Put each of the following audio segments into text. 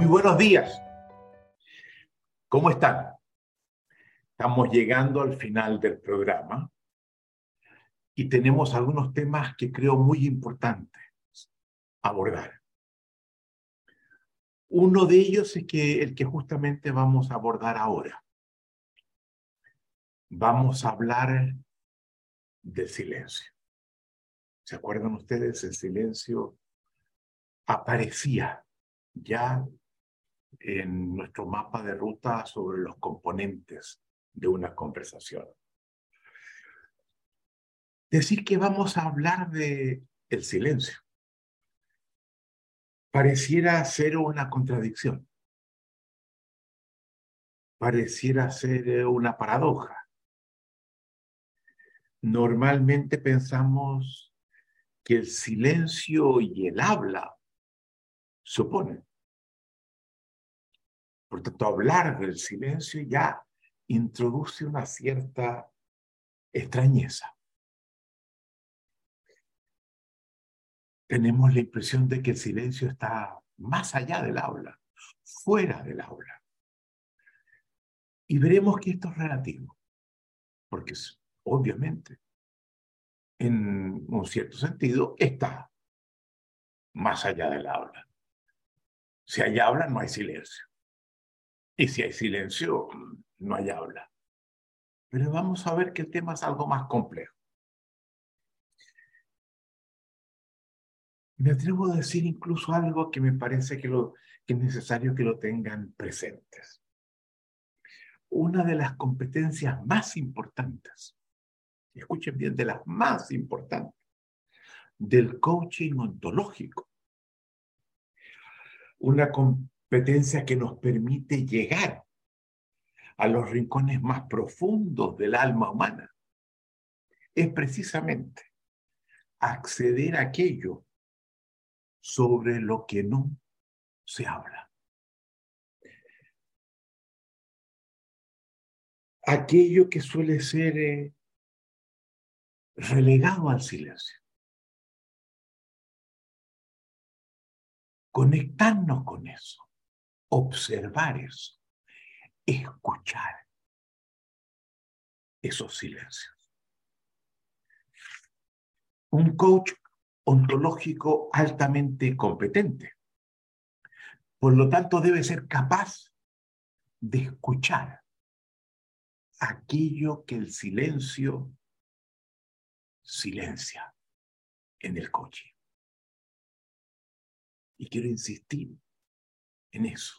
Muy buenos días. ¿Cómo están? Estamos llegando al final del programa y tenemos algunos temas que creo muy importantes abordar. Uno de ellos es que el que justamente vamos a abordar ahora. Vamos a hablar del silencio. ¿Se acuerdan ustedes? El silencio aparecía ya en nuestro mapa de ruta sobre los componentes de una conversación. Decir que vamos a hablar de el silencio pareciera ser una contradicción. Pareciera ser una paradoja. Normalmente pensamos que el silencio y el habla se oponen. Por tanto, hablar del silencio ya introduce una cierta extrañeza. Tenemos la impresión de que el silencio está más allá del aula, fuera del aula. Y veremos que esto es relativo, porque obviamente, en un cierto sentido, está más allá del aula. Si hay habla, no hay silencio. Y si hay silencio, no hay habla. Pero vamos a ver que el tema es algo más complejo. Me atrevo a decir incluso algo que me parece que, lo, que es necesario que lo tengan presentes. Una de las competencias más importantes, escuchen bien, de las más importantes del coaching ontológico, una, competencia que nos permite llegar a los rincones más profundos del alma humana es precisamente acceder a aquello sobre lo que no se habla. Aquello que suele ser eh, relegado al silencio. Conectarnos con eso observar eso, escuchar esos silencios. Un coach ontológico altamente competente. Por lo tanto, debe ser capaz de escuchar aquello que el silencio silencia en el coche. Y quiero insistir en eso.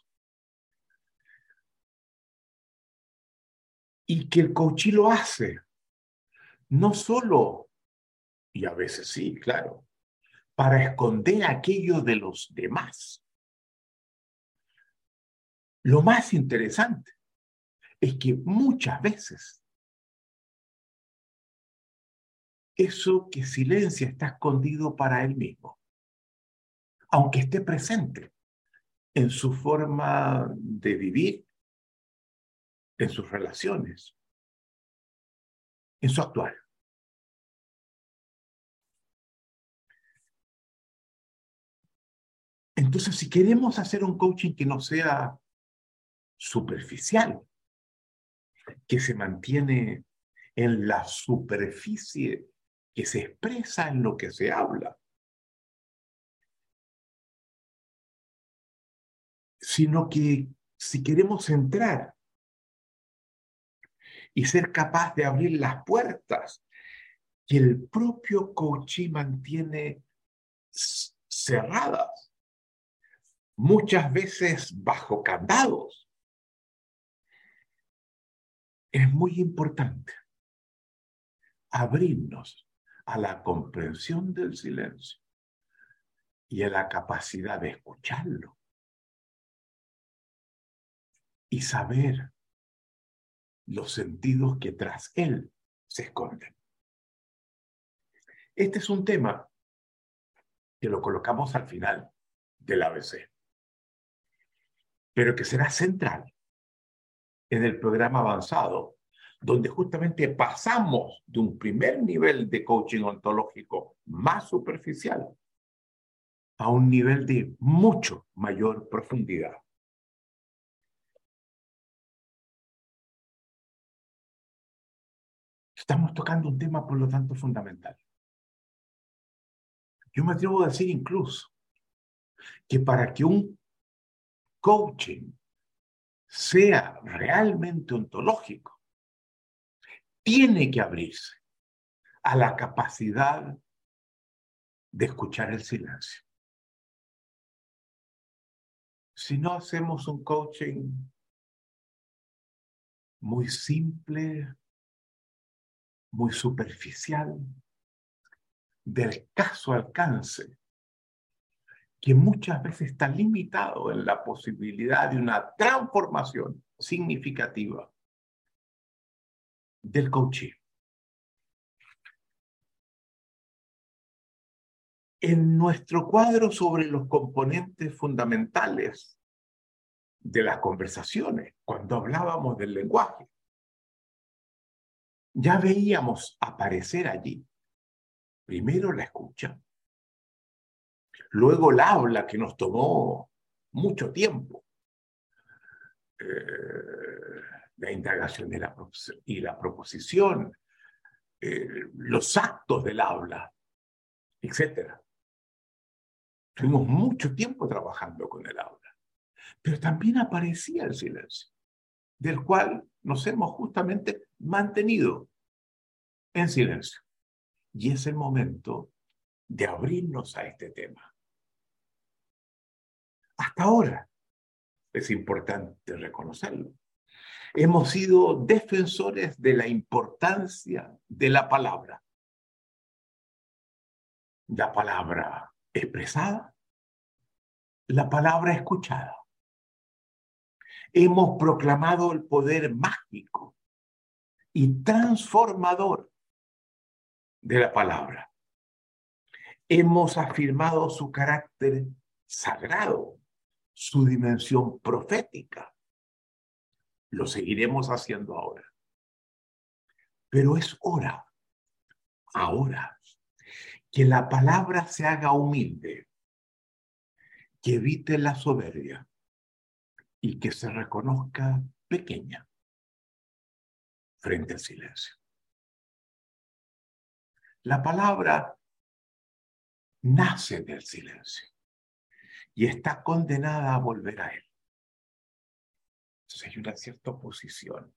Y que el coachí lo hace, no solo, y a veces sí, claro, para esconder aquello de los demás. Lo más interesante es que muchas veces eso que silencia está escondido para él mismo, aunque esté presente en su forma de vivir, en sus relaciones, en su actual. Entonces, si queremos hacer un coaching que no sea superficial, que se mantiene en la superficie, que se expresa en lo que se habla, sino que si queremos entrar y ser capaz de abrir las puertas que el propio coachí mantiene cerradas, muchas veces bajo candados, es muy importante abrirnos a la comprensión del silencio y a la capacidad de escucharlo y saber los sentidos que tras él se esconden. Este es un tema que lo colocamos al final del ABC, pero que será central en el programa avanzado, donde justamente pasamos de un primer nivel de coaching ontológico más superficial a un nivel de mucho mayor profundidad Estamos tocando un tema, por lo tanto, fundamental. Yo me atrevo a decir incluso que para que un coaching sea realmente ontológico, tiene que abrirse a la capacidad de escuchar el silencio. Si no hacemos un coaching muy simple, muy superficial, del caso alcance, que muchas veces está limitado en la posibilidad de una transformación significativa del coaching. En nuestro cuadro sobre los componentes fundamentales de las conversaciones, cuando hablábamos del lenguaje, ya veíamos aparecer allí. Primero la escucha, luego la habla que nos tomó mucho tiempo, eh, la indagación la, y la proposición, eh, los actos del habla, etc. Tuvimos mucho tiempo trabajando con el habla, pero también aparecía el silencio, del cual nos hemos justamente mantenido en silencio. Y es el momento de abrirnos a este tema. Hasta ahora, es importante reconocerlo, hemos sido defensores de la importancia de la palabra. La palabra expresada, la palabra escuchada. Hemos proclamado el poder mágico y transformador de la palabra. Hemos afirmado su carácter sagrado, su dimensión profética. Lo seguiremos haciendo ahora. Pero es hora, ahora, que la palabra se haga humilde, que evite la soberbia y que se reconozca pequeña frente al silencio. La palabra nace del silencio y está condenada a volver a él. Entonces hay una cierta oposición.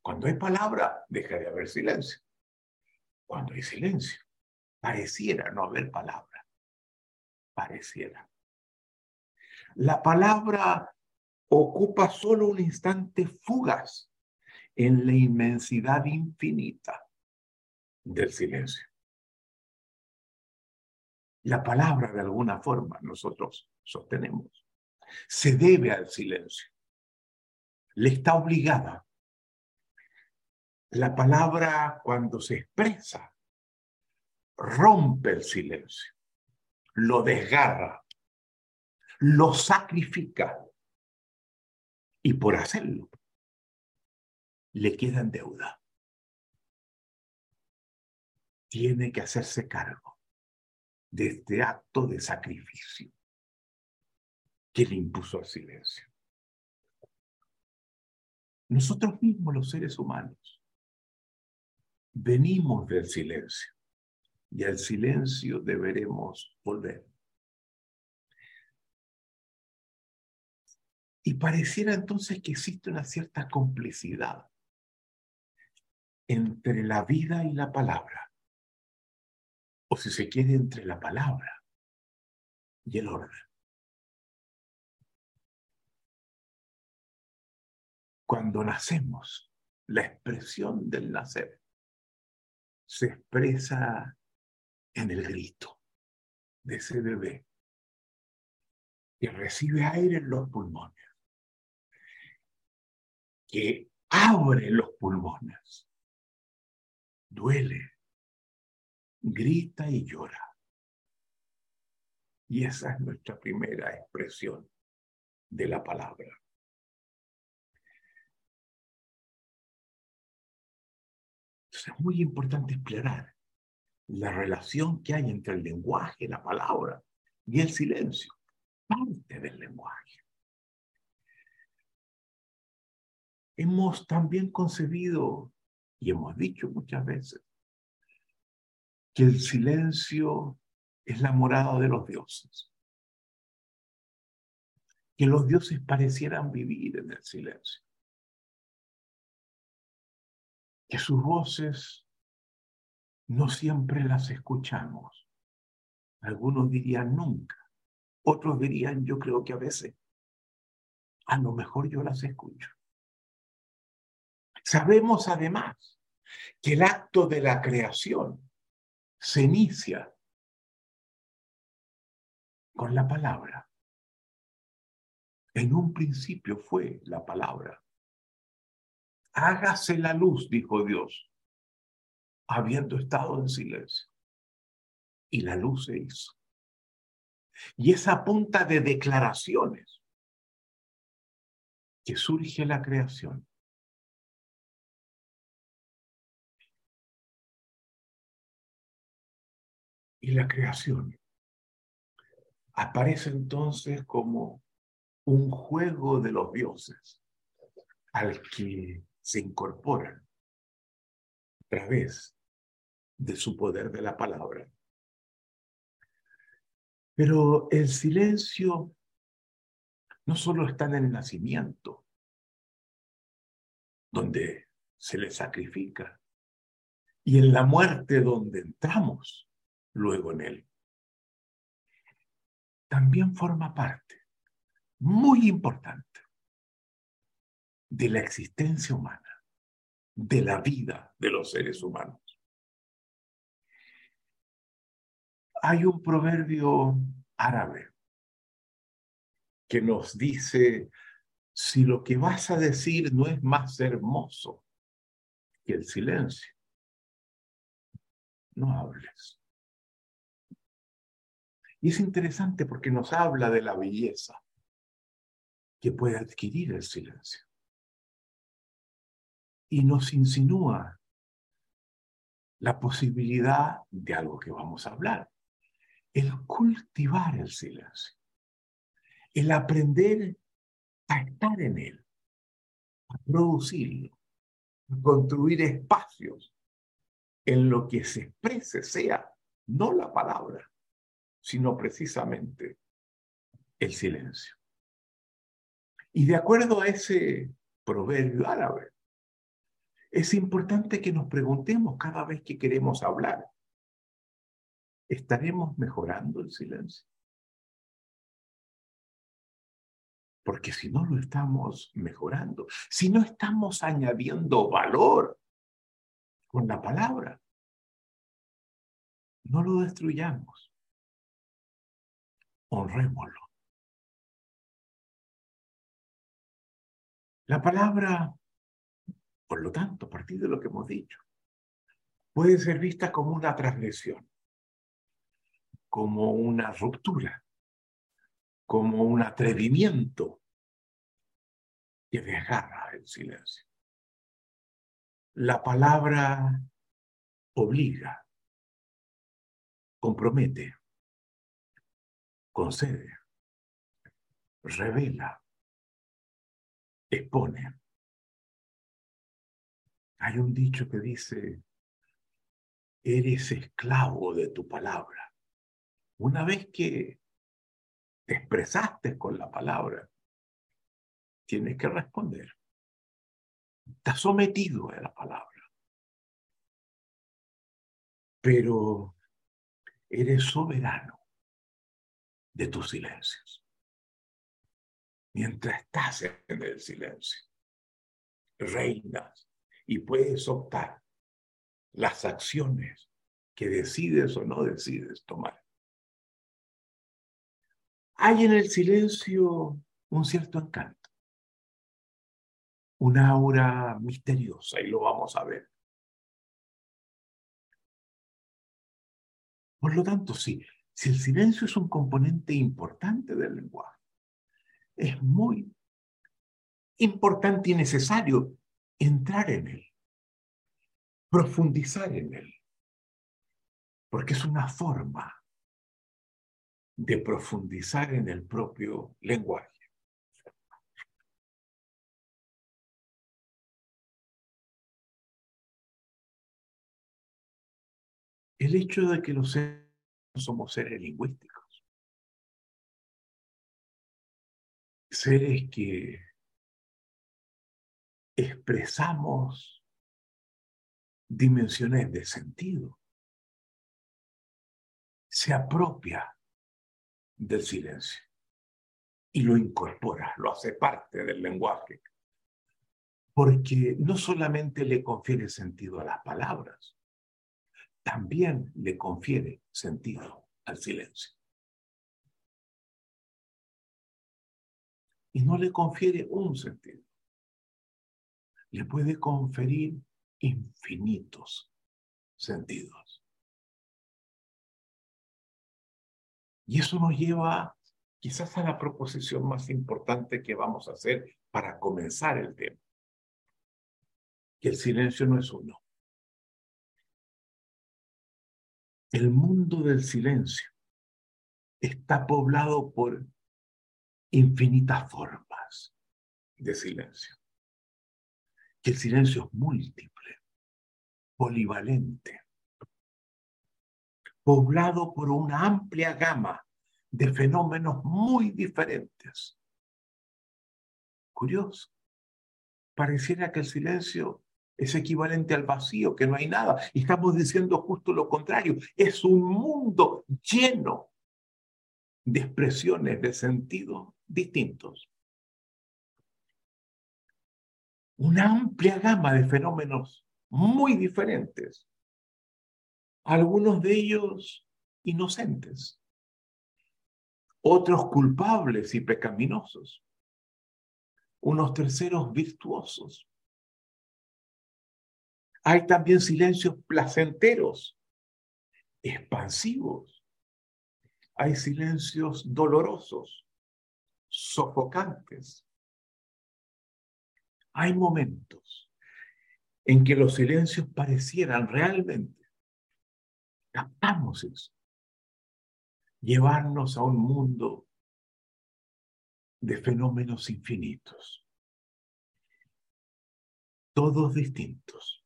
Cuando hay palabra, deja de haber silencio. Cuando hay silencio, pareciera no haber palabra. Pareciera. La palabra ocupa solo un instante fugaz en la inmensidad infinita del silencio. La palabra, de alguna forma, nosotros sostenemos, se debe al silencio. Le está obligada. La palabra, cuando se expresa, rompe el silencio, lo desgarra, lo sacrifica. Y por hacerlo, le queda en deuda tiene que hacerse cargo de este acto de sacrificio que le impuso el silencio. Nosotros mismos, los seres humanos, venimos del silencio y al silencio deberemos volver. Y pareciera entonces que existe una cierta complicidad entre la vida y la palabra o si se quiere entre la palabra y el orden. Cuando nacemos, la expresión del nacer se expresa en el grito de ese bebé que recibe aire en los pulmones, que abre los pulmones, duele, grita y llora. Y esa es nuestra primera expresión de la palabra. Entonces es muy importante explorar la relación que hay entre el lenguaje, la palabra y el silencio, parte del lenguaje. Hemos también concebido Y hemos dicho muchas veces que el silencio es la morada de los dioses. Que los dioses parecieran vivir en el silencio. Que sus voces no siempre las escuchamos. Algunos dirían nunca. Otros dirían, yo creo que a veces, a lo mejor yo las escucho. Sabemos además que el acto de la creación se inicia con la palabra. En un principio fue la palabra. Hágase la luz, dijo Dios, habiendo estado en silencio. Y la luz se hizo. Y esa punta de declaraciones que surge la creación. Y la creación aparece entonces como un juego de los dioses al que se incorporan a través de su poder de la palabra. Pero el silencio no solo está en el nacimiento, donde se le sacrifica, y en la muerte donde entramos luego en él. También forma parte, muy importante, de la existencia humana, de la vida de los seres humanos. hay un proverbio árabe que nos dice, si lo que vas a decir no es más hermoso que el silencio, no hables. Y es interesante porque nos habla de la belleza que puede adquirir el silencio. Y nos insinúa la posibilidad de algo que vamos a hablar el cultivar el silencio, el aprender a estar en él, a producirlo, a construir espacios en lo que se exprese sea no la palabra, sino precisamente el silencio. Y de acuerdo a ese proverbio árabe, es importante que nos preguntemos cada vez que queremos hablar, ¿estaremos mejorando el silencio? Porque si no lo estamos mejorando, si no estamos añadiendo valor con la palabra, no lo destruyamos. Honrémoslo. La palabra, por lo tanto, a partir de lo que hemos dicho, puede ser vista como una transgresión como una ruptura, como un atrevimiento que desgarra el silencio. La palabra obliga, compromete, concede, revela, expone. Hay un dicho que dice, eres esclavo de tu palabra. Una vez que te expresaste con la palabra, tienes que responder. Estás sometido a la palabra. Pero eres soberano de tus silencios. Mientras estás en el silencio, reinas y puedes optar las acciones que decides o no decides tomar. Hay en el silencio un cierto encanto, una aura misteriosa, y lo vamos a ver. Por lo tanto, sí, si el silencio es un componente importante del lenguaje, es muy importante y necesario entrar en él, profundizar en él, porque es una forma de profundizar en el propio lenguaje. el hecho de que los seres somos seres lingüísticos. Seres que expresamos dimensiones de sentido. Se apropia del silencio y lo incorpora, lo hace parte del lenguaje. Porque no solamente le confiere sentido a las palabras, también le confiere sentido al silencio. Y no le confiere un sentido, le puede conferir infinitos sentidos. Y eso nos lleva quizás a la proposición más importante que vamos a hacer para comenzar el tema. Que el silencio no es uno. El mundo del silencio está poblado por infinitas formas de silencio. Que el silencio es múltiple, polivalente, poblado por una amplia gama de fenómenos muy diferentes. Curioso. Pareciera que el silencio es equivalente al vacío, que no hay nada. Y estamos diciendo justo lo contrario. Es un mundo lleno de expresiones de sentido distintos. Una amplia gama de fenómenos muy diferentes. Algunos de ellos inocentes otros culpables y pecaminosos, unos terceros virtuosos. Hay también silencios placenteros, expansivos. Hay silencios dolorosos, sofocantes. Hay momentos en que los silencios parecieran realmente, captamos eso, llevarnos a un mundo de fenómenos infinitos, todos distintos,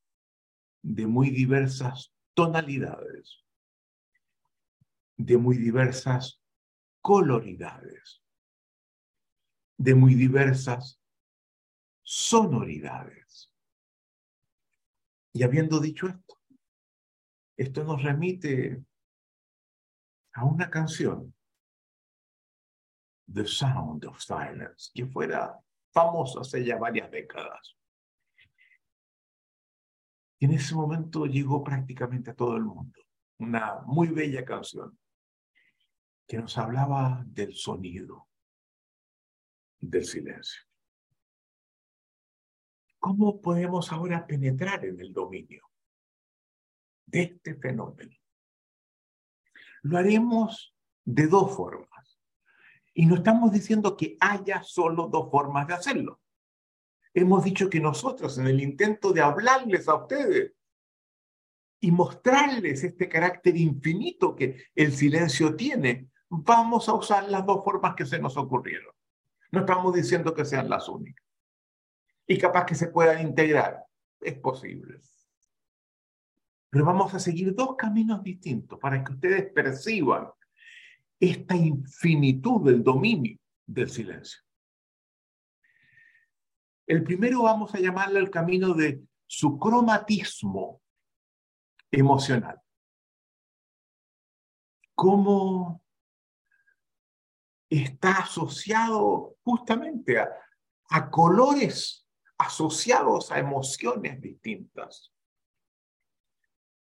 de muy diversas tonalidades, de muy diversas coloridades, de muy diversas sonoridades. Y habiendo dicho esto, esto nos remite a una canción, The Sound of Silence, que fuera famosa hace ya varias décadas. Y en ese momento llegó prácticamente a todo el mundo. Una muy bella canción que nos hablaba del sonido, del silencio. ¿Cómo podemos ahora penetrar en el dominio de este fenómeno? Lo haremos de dos formas. Y no estamos diciendo que haya solo dos formas de hacerlo. Hemos dicho que nosotros en el intento de hablarles a ustedes y mostrarles este carácter infinito que el silencio tiene, vamos a usar las dos formas que se nos ocurrieron. No estamos diciendo que sean las únicas. Y capaz que se puedan integrar. Es posible. Pero vamos a seguir dos caminos distintos para que ustedes perciban esta infinitud del dominio del silencio. El primero vamos a llamarle el camino de su cromatismo emocional. Cómo está asociado justamente a, a colores asociados a emociones distintas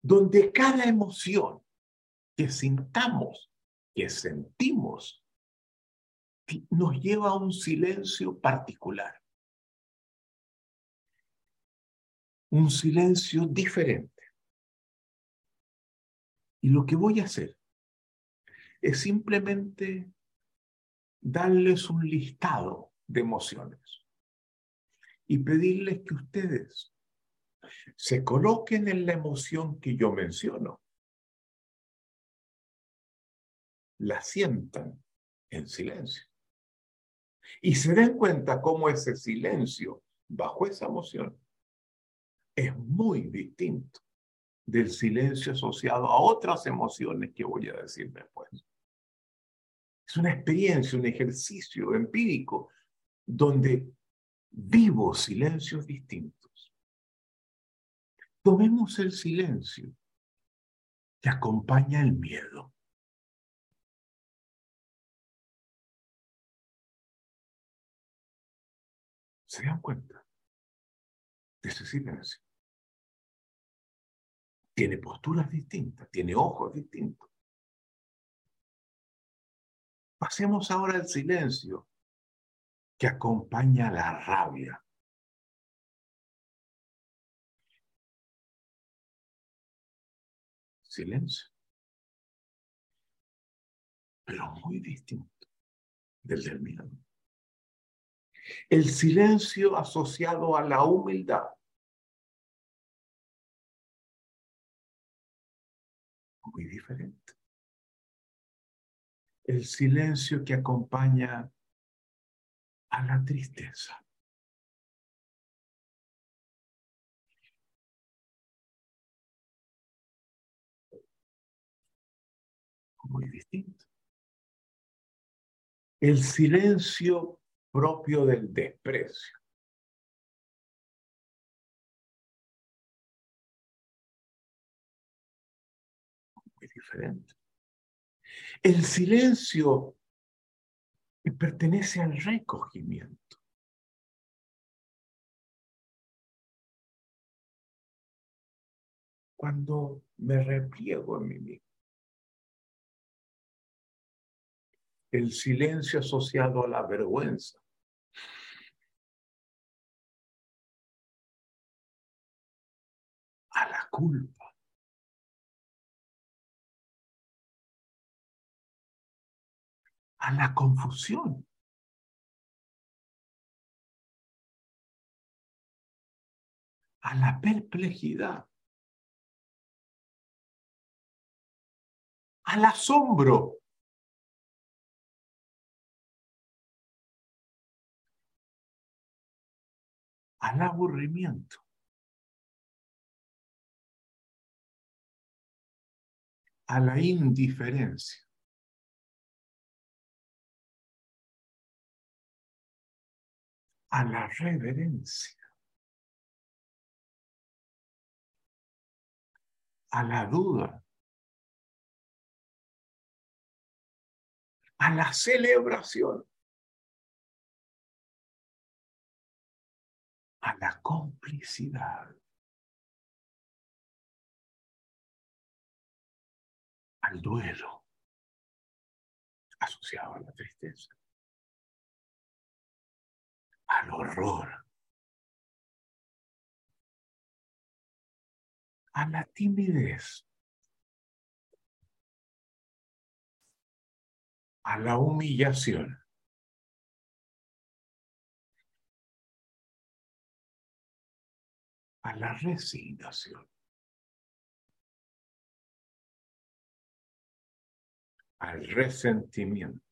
donde cada emoción que sintamos, que sentimos, nos lleva a un silencio particular. Un silencio diferente. Y lo que voy a hacer es simplemente darles un listado de emociones y pedirles que ustedes se coloquen en la emoción que yo menciono, la sientan en silencio. Y se den cuenta cómo ese silencio bajo esa emoción es muy distinto del silencio asociado a otras emociones que voy a decir después. Es una experiencia, un ejercicio empírico donde vivo silencios distintos. Tomemos el silencio que acompaña el miedo. ¿Se dan cuenta de ese silencio? Tiene posturas distintas, tiene ojos distintos. Pasemos ahora al silencio que acompaña la rabia. Silencio. Pero muy distinto del del miedo. El silencio asociado a la humildad. Muy diferente. El silencio que acompaña a la tristeza. Muy distinto. El silencio propio del desprecio. El silencio pertenece al recogimiento. Cuando me repliego en mí mismo. El silencio asociado a la vergüenza. A la culpa. A la confusión. a la perplejidad, al asombro. al aburrimiento. a la indiferencia. A la reverencia, a la duda, a la celebración, a la complicidad, al duelo asociado a la tristeza al horror, a la timidez, a la humillación. a la resignación, al resentimiento.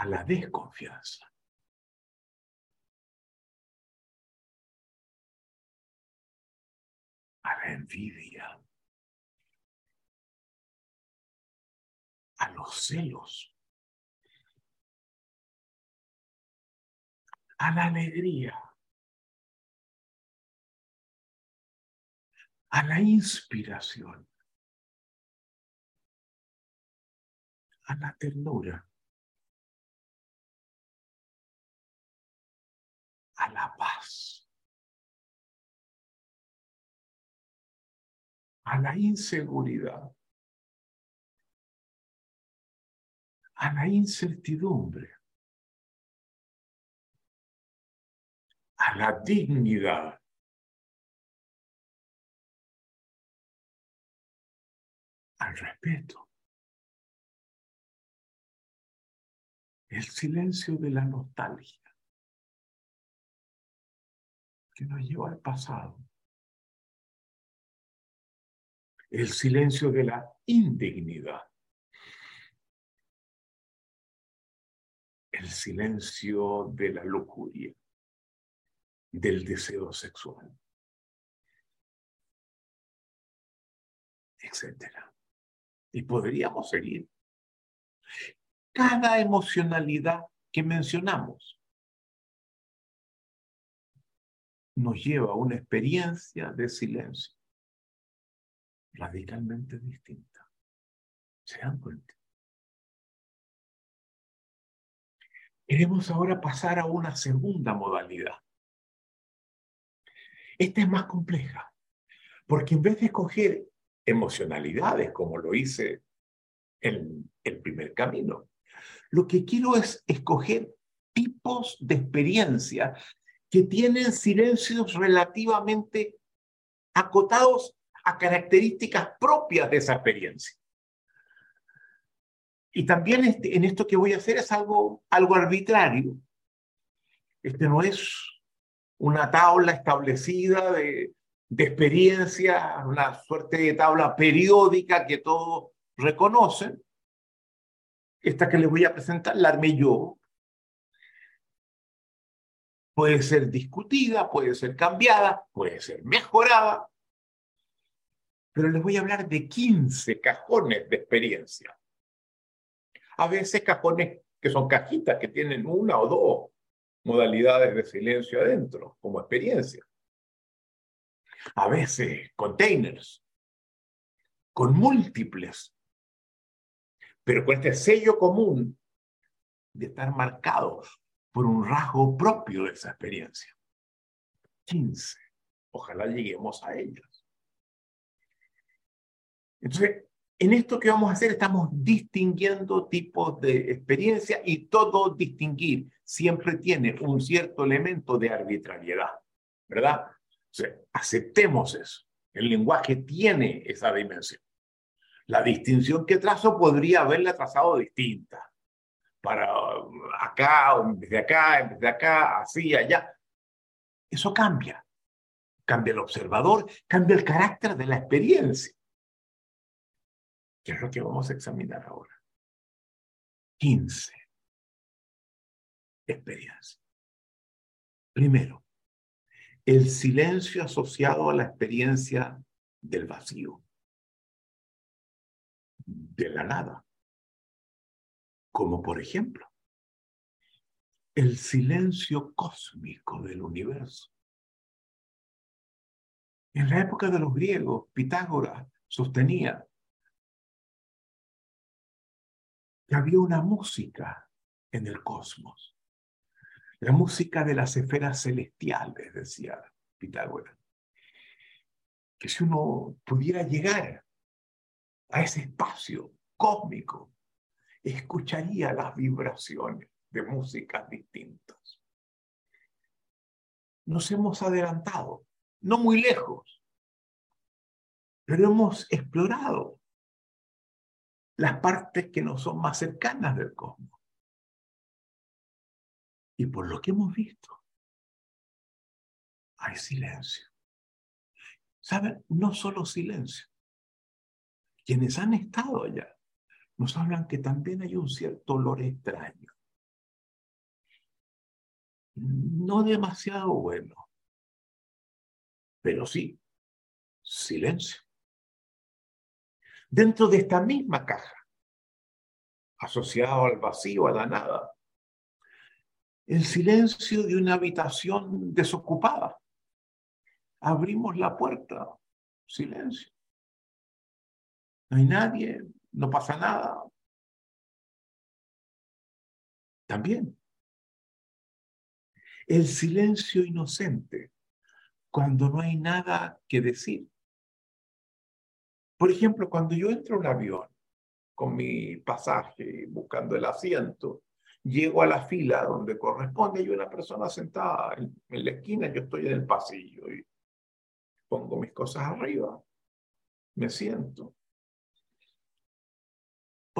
A la desconfianza. A la envidia. A los celos. A la alegría. A la inspiración. A la ternura. A la paz, a la inseguridad, a la incertidumbre, a la dignidad. al respeto. El silencio de la nostalgia que nos lleva al pasado. El silencio de la indignidad. El silencio de la lujuria. del deseo sexual, etcétera. Y podríamos seguir. Cada emocionalidad que mencionamos nos lleva a una experiencia de silencio radicalmente distinta. ¿Se dan cuenta? Queremos ahora pasar a una segunda modalidad. Esta es más compleja, porque en vez de escoger emocionalidades como lo hice en el primer camino, lo que quiero es escoger tipos de experiencia que tienen silencios relativamente acotados a características propias de esa experiencia. Y también este, en esto que voy a hacer es algo, algo arbitrario. Este no es una tabla establecida de, de experiencia, una suerte de tabla periódica que todos reconocen. Esta que les voy a presentar la armé yo. Puede ser discutida, puede ser cambiada, puede ser mejorada, pero les voy a hablar de 15 cajones de experiencia. A veces cajones que son cajitas que tienen una o dos modalidades de silencio adentro como experiencia. A veces containers con múltiples, pero con este sello común de estar marcados por un rasgo propio de esa experiencia. 15. Ojalá lleguemos a ellas. Entonces, en esto que vamos a hacer estamos distinguiendo tipos de experiencia y todo distinguir siempre tiene un cierto elemento de arbitrariedad, ¿verdad? O sea, aceptemos eso. El lenguaje tiene esa dimensión. La distinción que trazo podría haberla trazado distinta. Para acá, o desde acá, desde acá, así, allá. Eso cambia. Cambia el observador, cambia el carácter de la experiencia que es lo que vamos a examinar ahora. 15 experiencias. Primero, el silencio asociado a la experiencia del vacío, de la nada, como por ejemplo el silencio cósmico del universo. En la época de los griegos, Pitágoras sostenía que había una música en el cosmos. La música de las esferas celestiales, decía Pitágoras. Que si uno pudiera llegar a ese espacio cósmico, escucharía las vibraciones de músicas distintas. Nos hemos adelantado, no muy lejos, pero hemos explorado las partes que no son más cercanas del cosmos. Y por lo que hemos visto, hay silencio. ¿Saben? No solo silencio. Quienes han estado allá nos hablan que también hay un cierto olor extraño. No demasiado bueno, pero sí, silencio dentro de esta misma caja, asociado al vacío, a la nada. El silencio de una habitación desocupada. Abrimos la puerta, silencio. No hay nadie, no pasa nada. También. El silencio inocente, cuando no hay nada que decir. Por ejemplo, cuando yo entro a un avión con mi pasaje, buscando el asiento, llego a la fila donde corresponde, hay una persona sentada en, la esquina, yo estoy en el pasillo y pongo mis cosas arriba, me siento.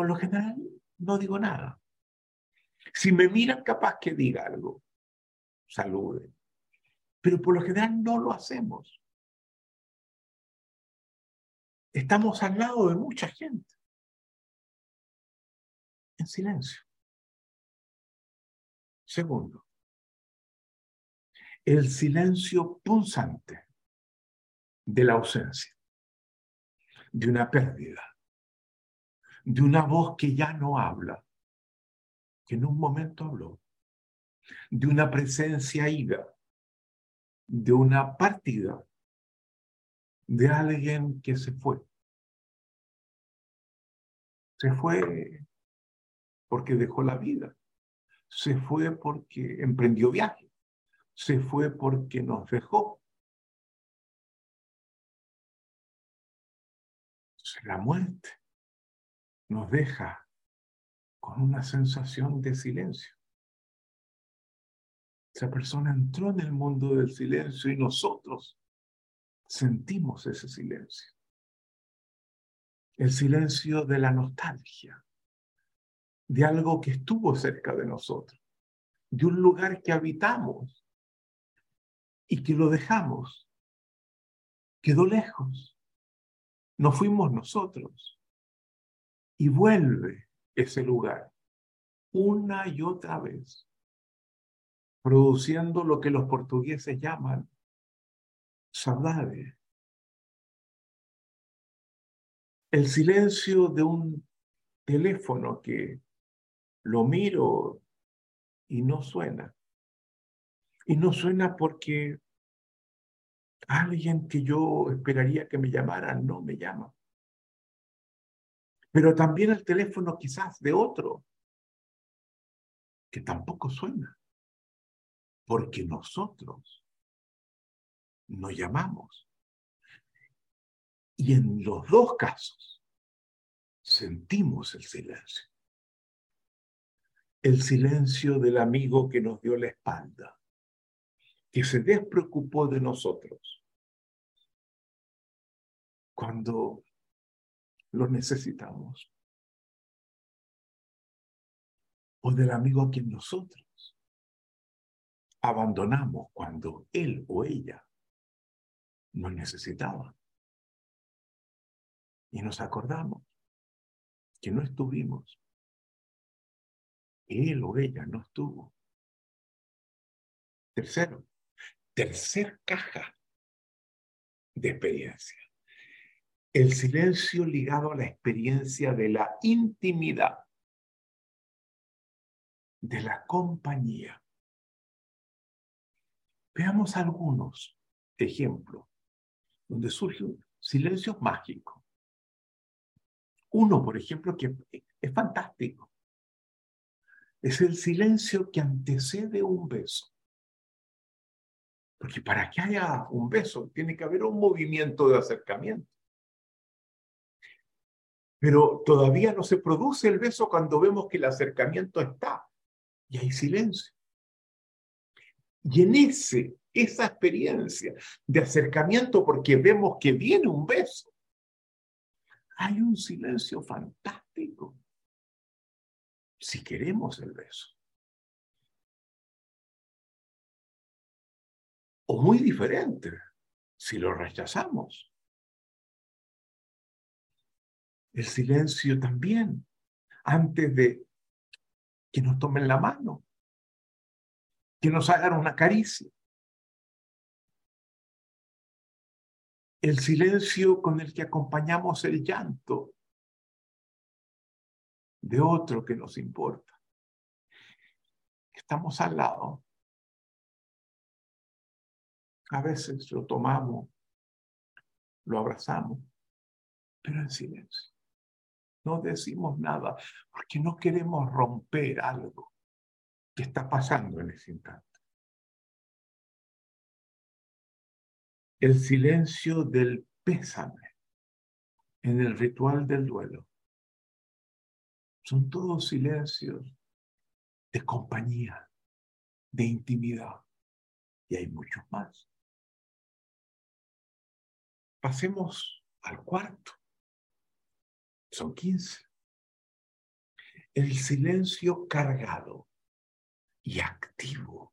Por lo general, no digo nada. Si me miran, capaz que diga algo, salude. Pero por lo general no lo hacemos estamos al lado de mucha gente, en silencio. Segundo, el silencio punzante de la ausencia, de una pérdida, de una voz que ya no habla, que en un momento habló, de una presencia ida, de una partida, de alguien que se fue. Se fue porque dejó la vida, se fue porque emprendió viaje, se fue porque nos dejó. la muerte nos deja con una sensación de silencio. Esa persona entró en el mundo del silencio y nosotros sentimos ese silencio. El silencio de la nostalgia, de algo que estuvo cerca de nosotros, de un lugar que habitamos y que lo dejamos. Quedó lejos. No fuimos nosotros. Y vuelve ese lugar una y otra vez, produciendo lo que los portugueses llaman saudade. El silencio de un teléfono que lo miro y no suena. Y no suena porque alguien que yo esperaría que me llamara no me llama. Pero también el teléfono quizás de otro que tampoco suena. Porque nosotros nos llamamos. Y en los dos casos sentimos el silencio. El silencio del amigo que nos dio la espalda, que se despreocupó de nosotros cuando lo necesitamos. O del amigo a quien nosotros abandonamos cuando él o ella nos necesitaba. Y nos acordamos que no estuvimos. Él o ella no estuvo. Tercero, tercer caja de experiencia. El silencio ligado a la experiencia de la intimidad, de la compañía. Veamos algunos ejemplos donde surge un silencio mágico. Uno, por ejemplo, que es fantástico. Es el silencio que antecede un beso. Porque para que haya un beso tiene que haber un movimiento de acercamiento. Pero todavía no se produce el beso cuando vemos que el acercamiento está y hay silencio. Y en ese esa experiencia de acercamiento porque vemos que viene un beso, hay un silencio fantástico si queremos el beso. O muy diferente si lo rechazamos. El silencio también, antes de que nos tomen la mano, que nos hagan una caricia. el silencio con el que acompañamos el llanto de otro que nos importa. Estamos al lado. A veces lo tomamos, lo abrazamos, pero en silencio. No decimos nada porque no queremos romper algo que está pasando en ese instante. el silencio del pésame en el ritual del duelo. Son todos silencios de compañía, de intimidad. Y hay muchos más. Pasemos al cuarto. Son quince. El silencio cargado y activo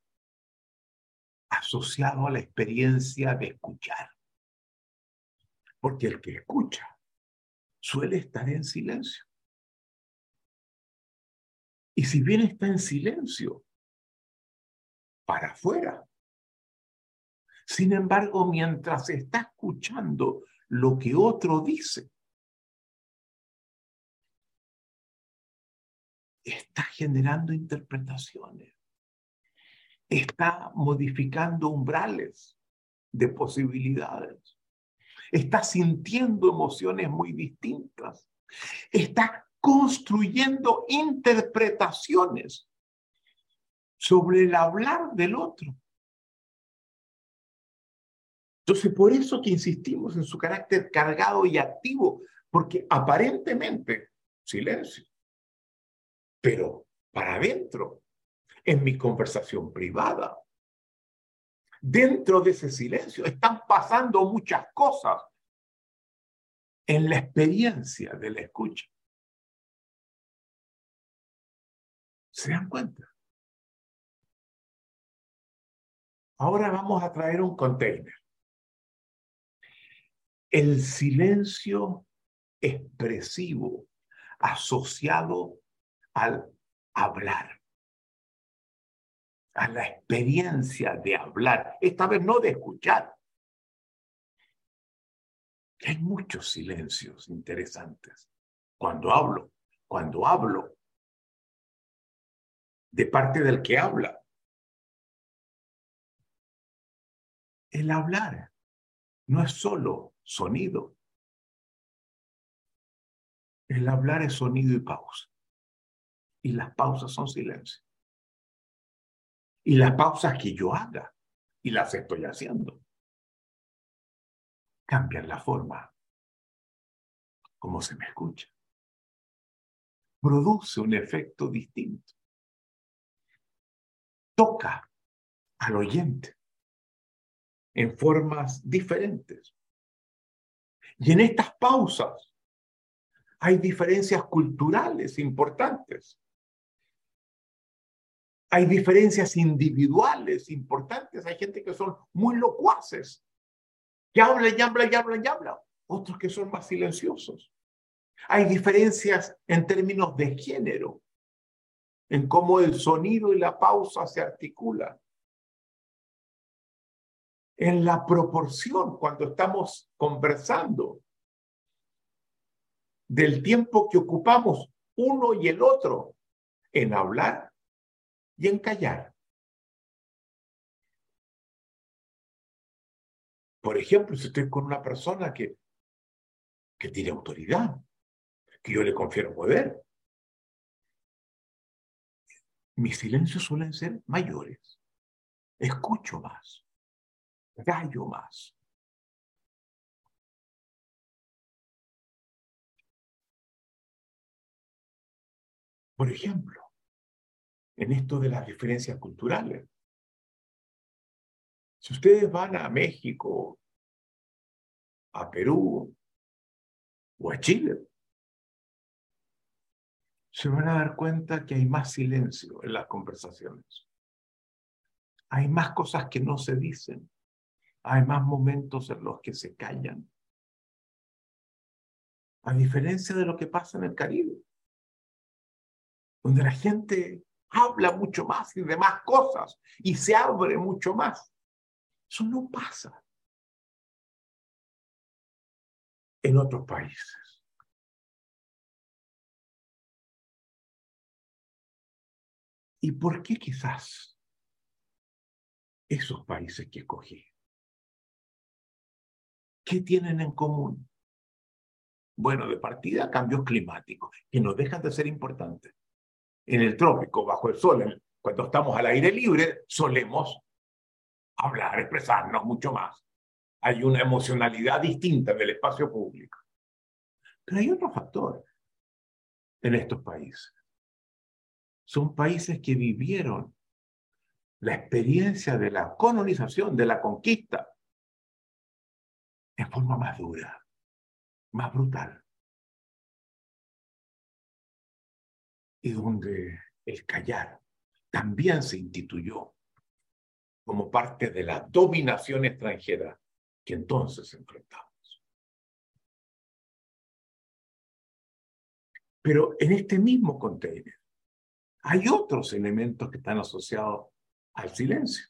asociado a la experiencia de escuchar. Porque el que escucha suele estar en silencio. Y si bien está en silencio, para afuera, Sin embargo, mientras está escuchando lo que otro dice, está generando interpretaciones, está modificando umbrales de posibilidades, está sintiendo emociones muy distintas, está construyendo interpretaciones sobre el hablar del otro. Entonces, por eso que insistimos en su carácter cargado y activo, porque aparentemente, silencio, pero para adentro, en mi conversación privada, dentro de ese silencio, están pasando muchas cosas en la experiencia de la escucha. ¿Se dan cuenta? Ahora vamos a traer un container. El silencio expresivo asociado al hablar, a la experiencia de hablar, esta vez no de escuchar. Hay muchos silencios interesantes. Cuando hablo, cuando hablo, de parte del que habla. El hablar no es solo sonido. El hablar es sonido y pausa. Y las pausas son silencio. Y las pausas que yo haga, y las estoy haciendo, cambian la forma como se me escucha. Produce un efecto distinto toca al oyente en formas diferentes. Y en estas pausas hay diferencias culturales importantes. Hay diferencias individuales importantes. Hay gente que son muy locuaces, que hablan y hablan y hablan y hablan. Otros que son más silenciosos. Hay diferencias en términos de género en cómo el sonido y la pausa se articulan. En la proporción cuando estamos conversando del tiempo que ocupamos uno y el otro en hablar y en callar. Por ejemplo, si estoy con una persona que, que tiene autoridad, que yo le confiero poder, mis silencios suelen ser mayores. Escucho más, gallo más. Por ejemplo, en esto de las diferencias culturales, si ustedes van a México, a Perú o a Chile, se van a dar cuenta que hay más silencio en las conversaciones. Hay más cosas que no se dicen. Hay más momentos en los que se callan. A diferencia de lo que pasa en el Caribe, donde la gente habla mucho más y de más cosas y se abre mucho más. Eso no pasa en otros países. ¿Y por qué quizás esos países que escogí? ¿Qué tienen en común? Bueno, de partida, cambios climáticos, que no dejan de ser importantes. En el trópico, bajo el sol, cuando estamos al aire libre, solemos hablar, expresarnos mucho más. Hay una emocionalidad distinta del espacio público. Pero hay otro factor en estos países son países que vivieron la experiencia de la colonización, de la conquista, en forma más dura, más brutal. Donde el callar también se instituyó como parte de la dominación extranjera que entonces enfrentamos. Pero en este mismo contenedor, hay otros elementos que están asociados al silencio.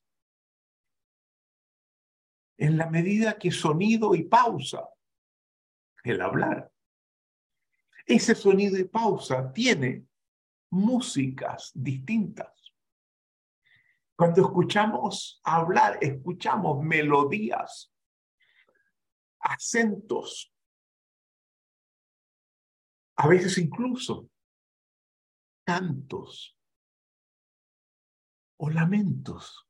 en la medida que sonido y pausa, el hablar, ese sonido y pausa tiene músicas distintas. Cuando escuchamos hablar, escuchamos melodías, acentos, a veces incluso cantos o lamentos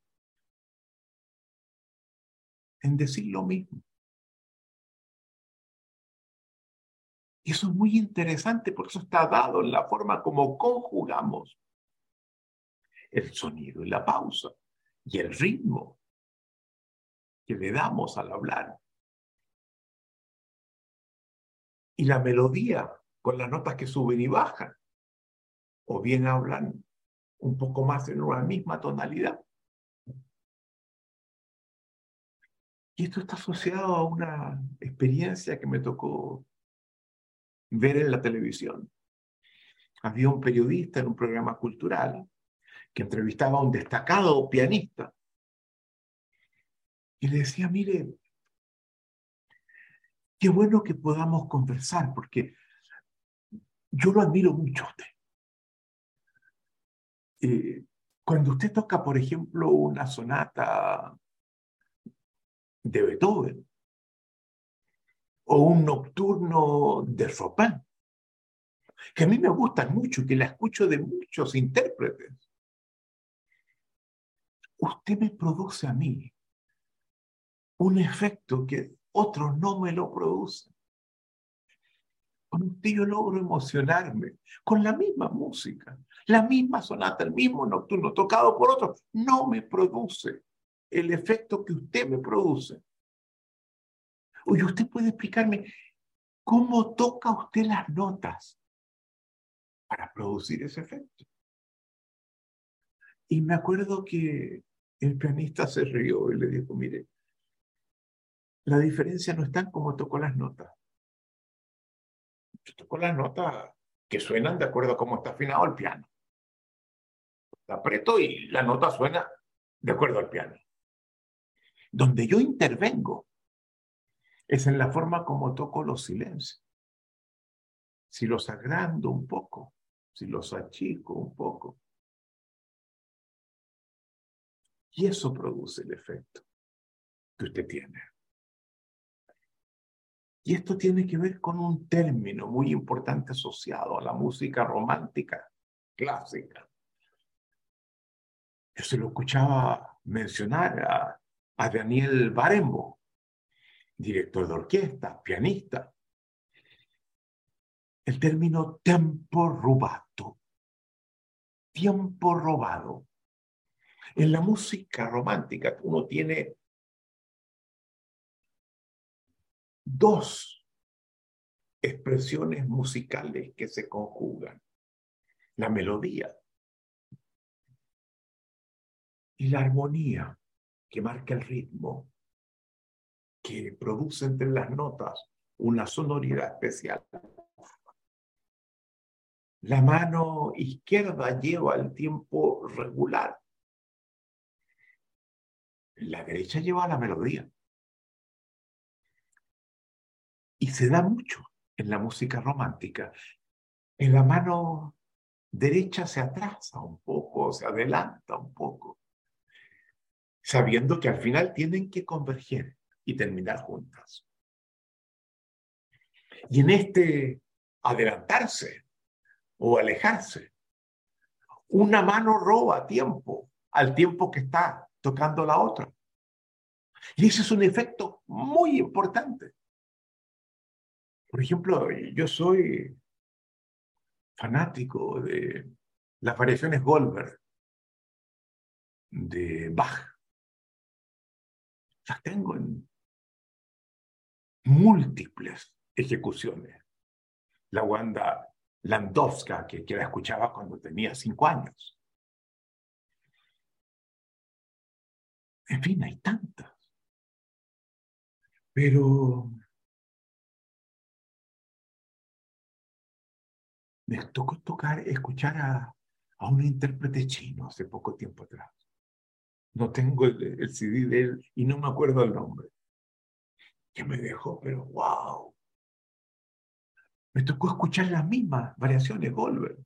en decir lo mismo. Y eso es muy interesante, por eso está dado en la forma como conjugamos el sonido y la pausa y el ritmo que le damos al hablar. Y la melodía con las notas que suben y bajan, o bien hablan un poco más en una misma tonalidad. Y esto está asociado a una experiencia que me tocó ver en la televisión. Había un periodista en un programa cultural que entrevistaba a un destacado pianista y le decía, mire, qué bueno que podamos conversar porque yo lo admiro mucho a usted. Eh, cuando usted toca, por ejemplo, una sonata de Beethoven o un nocturno de Chopin, que a mí me gustan mucho, que la escucho de muchos intérpretes. Usted me produce a mí un efecto que otros no me lo producen. Con usted yo logro emocionarme con la misma música, la misma sonata, el mismo nocturno tocado por otros, no me produce el efecto que usted me produce. Usted puede explicarme cómo toca usted las notas para producir ese efecto. Y me acuerdo que el pianista se rió y le dijo, mire, la diferencia no está en cómo tocó las notas. Yo toco las notas que suenan de acuerdo a cómo está afinado el piano. La aprieto y la nota suena de acuerdo al piano. Donde yo intervengo es en la forma como toco los silencios. Si los agrando un poco, si los achico un poco. Y eso produce el efecto que usted tiene. Y esto tiene que ver con un término muy importante asociado a la música romántica clásica. Yo se lo escuchaba mencionar a, a Daniel Barenboim, director de orquesta, pianista. El término tempo rubato, tiempo robado. En la música romántica uno tiene dos expresiones musicales que se conjugan. La melodía y la armonía que marca el ritmo, que produce entre las notas una sonoridad especial. La mano izquierda lleva el tiempo regular. La derecha lleva la melodía. Y se da mucho en la música romántica. En la mano derecha se atrasa un poco, se adelanta un poco, sabiendo que al final tienen que converger y terminar juntas. Y en este adelantarse o alejarse, una mano roba tiempo al tiempo que está tocando la otra. Y ese es un efecto muy importante. Por ejemplo, yo soy fanático de las variaciones Goldberg de Bach. Las tengo en múltiples ejecuciones. La Wanda Landowska, que, que la escuchaba cuando tenía cinco años. En fin, hay tantas. Pero me tocó tocar, escuchar a, a un intérprete chino hace poco tiempo atrás. No tengo el, el, CD de él y no me acuerdo el nombre. Que me dejó, pero wow. Me tocó escuchar las mismas variaciones Goldberg,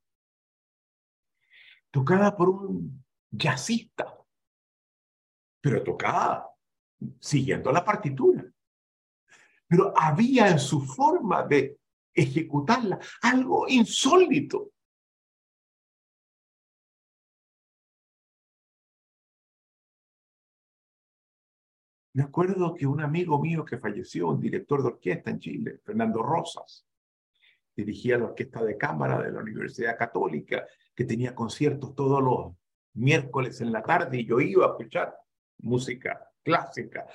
tocada por un jazzista, pero tocada siguiendo la partitura. Pero había en su forma de ejecutarla algo insólito. Me acuerdo que un amigo mío que falleció, un director de orquesta en Chile, Fernando Rosas, dirigía la orquesta de cámara de la Universidad Católica, que tenía conciertos todos los miércoles en la tarde y yo iba a escuchar música clásica,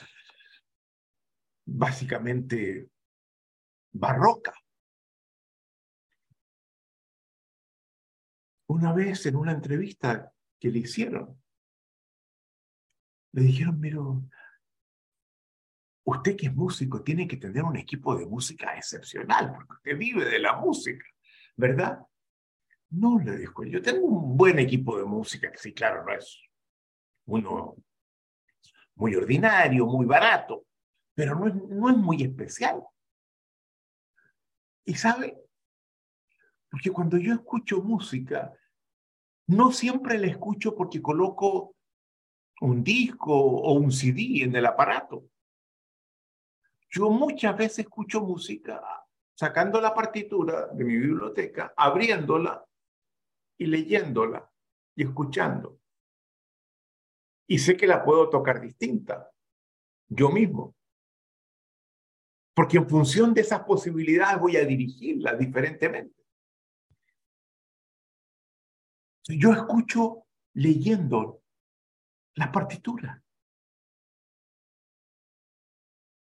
básicamente barroca. Una vez en una entrevista que le hicieron, le dijeron, pero usted que es músico tiene que tener un equipo de música excepcional, porque usted vive de la música, ¿verdad? No, le dijo, yo tengo un buen equipo de música, que sí, claro, no es uno muy ordinario, muy barato, pero no es, no es muy especial. Y sabe, porque cuando yo escucho música, no siempre la escucho porque coloco un disco o un CD en el aparato. Yo muchas veces escucho música sacando la partitura de mi biblioteca, abriéndola y leyéndola y escuchando. Y sé que la puedo tocar distinta, yo mismo. Porque en función de esas posibilidades voy a dirigirla diferentemente. Yo escucho leyendo la partitura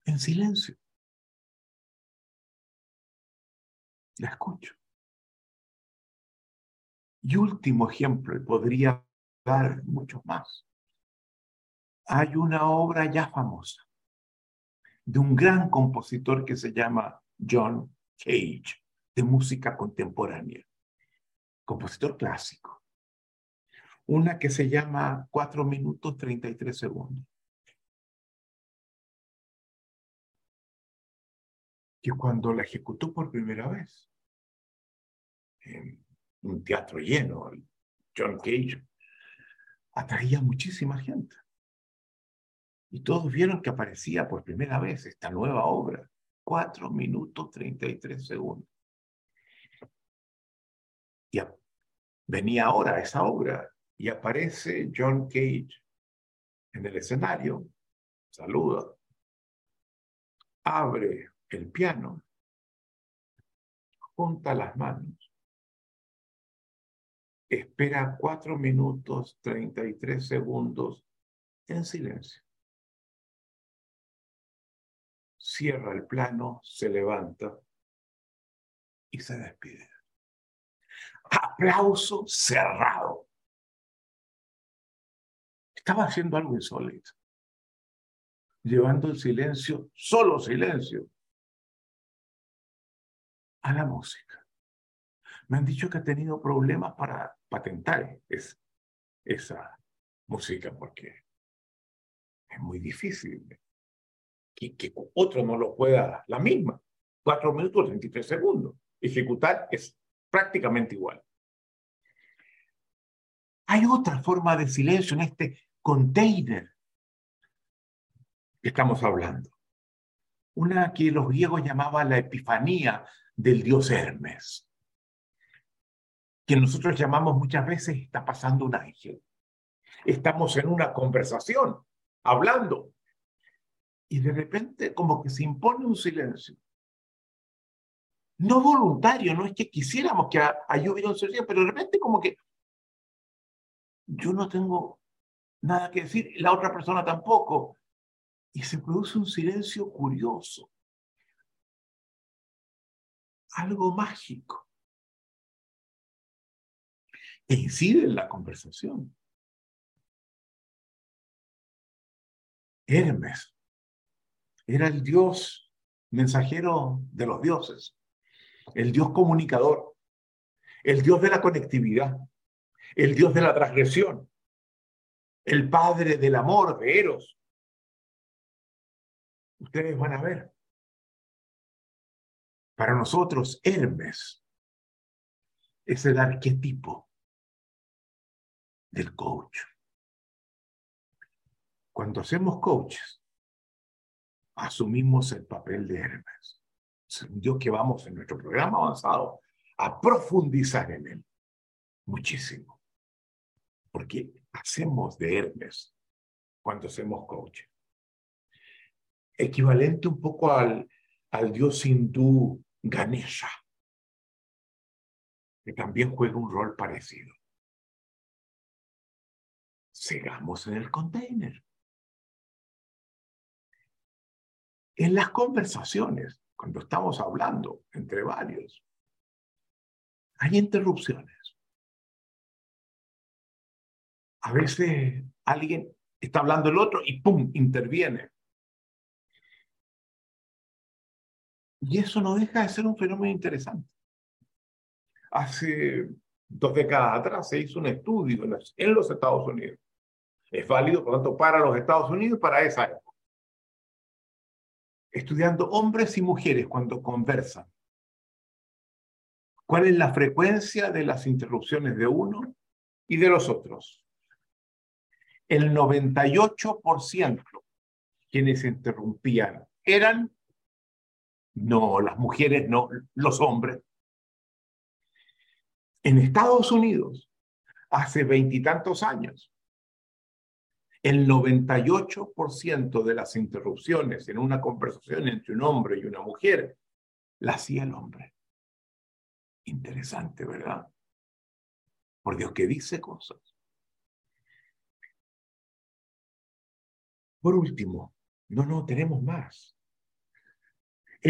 en silencio. La escucho. Y último ejemplo, y podría dar muchos más. Hay una obra ya famosa de un gran compositor que se llama John Cage, de música contemporánea, compositor clásico. Una que se llama 4 minutos 33 segundos. Que cuando la ejecutó por primera vez, en un teatro lleno, John Cage, atraía muchísima gente. Y todos vieron que aparecía por primera vez esta nueva obra, 4 minutos 33 segundos. Y venía ahora esa obra y aparece John Cage en el escenario, saluda, abre el piano, junta las manos, espera cuatro minutos 33 segundos en silencio. Cierra el plano, se levanta y se despide. Aplauso cerrado. Estaba haciendo algo insólito. Llevando el silencio, solo silencio, a la música. Me han dicho que ha tenido problemas para patentar esa música porque es muy difícil que, que otro no lo pueda, la misma. Cuatro minutos, 23 segundos. Ejecutar es prácticamente igual. Hay otra forma de silencio en este container que estamos hablando. Una que los griegos llamaban la epifanía del dios Hermes, que nosotros llamamos muchas veces está pasando un ángel. Estamos en una conversación, hablando, y de repente como que se impone un silencio. No voluntario, no es que quisiéramos que haya hubiera un silencio, pero de repente como que yo no tengo nada que decir, la otra persona tampoco. Y se produce un silencio curioso, algo mágico, que incide en la conversación. Hermes era el Dios mensajero de los dioses, el Dios comunicador, el Dios de la conectividad, el Dios de la transgresión, el Padre del amor, de Eros. Ustedes van a ver Para nosotros, Hermes es el arquetipo del coach. Cuando hacemos coaches, asumimos el papel de Hermes. Yo que vamos en nuestro programa avanzado a profundizar en él muchísimo. Porque hacemos de Hermes cuando hacemos coaching. Equivalente un poco al, al dios hindú Ganesha, que también juega un rol parecido. Sigamos en el container. En las conversaciones, cuando estamos hablando entre varios, hay interrupciones. A veces alguien está hablando el otro y ¡pum! interviene. Y eso no deja de ser un fenómeno interesante. Hace dos décadas atrás se hizo un estudio en los Estados Unidos. Es válido, por tanto, para los Estados Unidos para esa época. Estudiando hombres y mujeres cuando conversan. ¿Cuál es la frecuencia de las interrupciones de uno y de los otros? El 98% quienes interrumpían eran no, las mujeres no, los hombres. En Estados Unidos, hace veintitantos años, el 98% de las interrupciones en una conversación entre un hombre y una mujer la hacía el hombre. Interesante, ¿verdad? Por Dios que dice cosas. Por último, no, no, tenemos más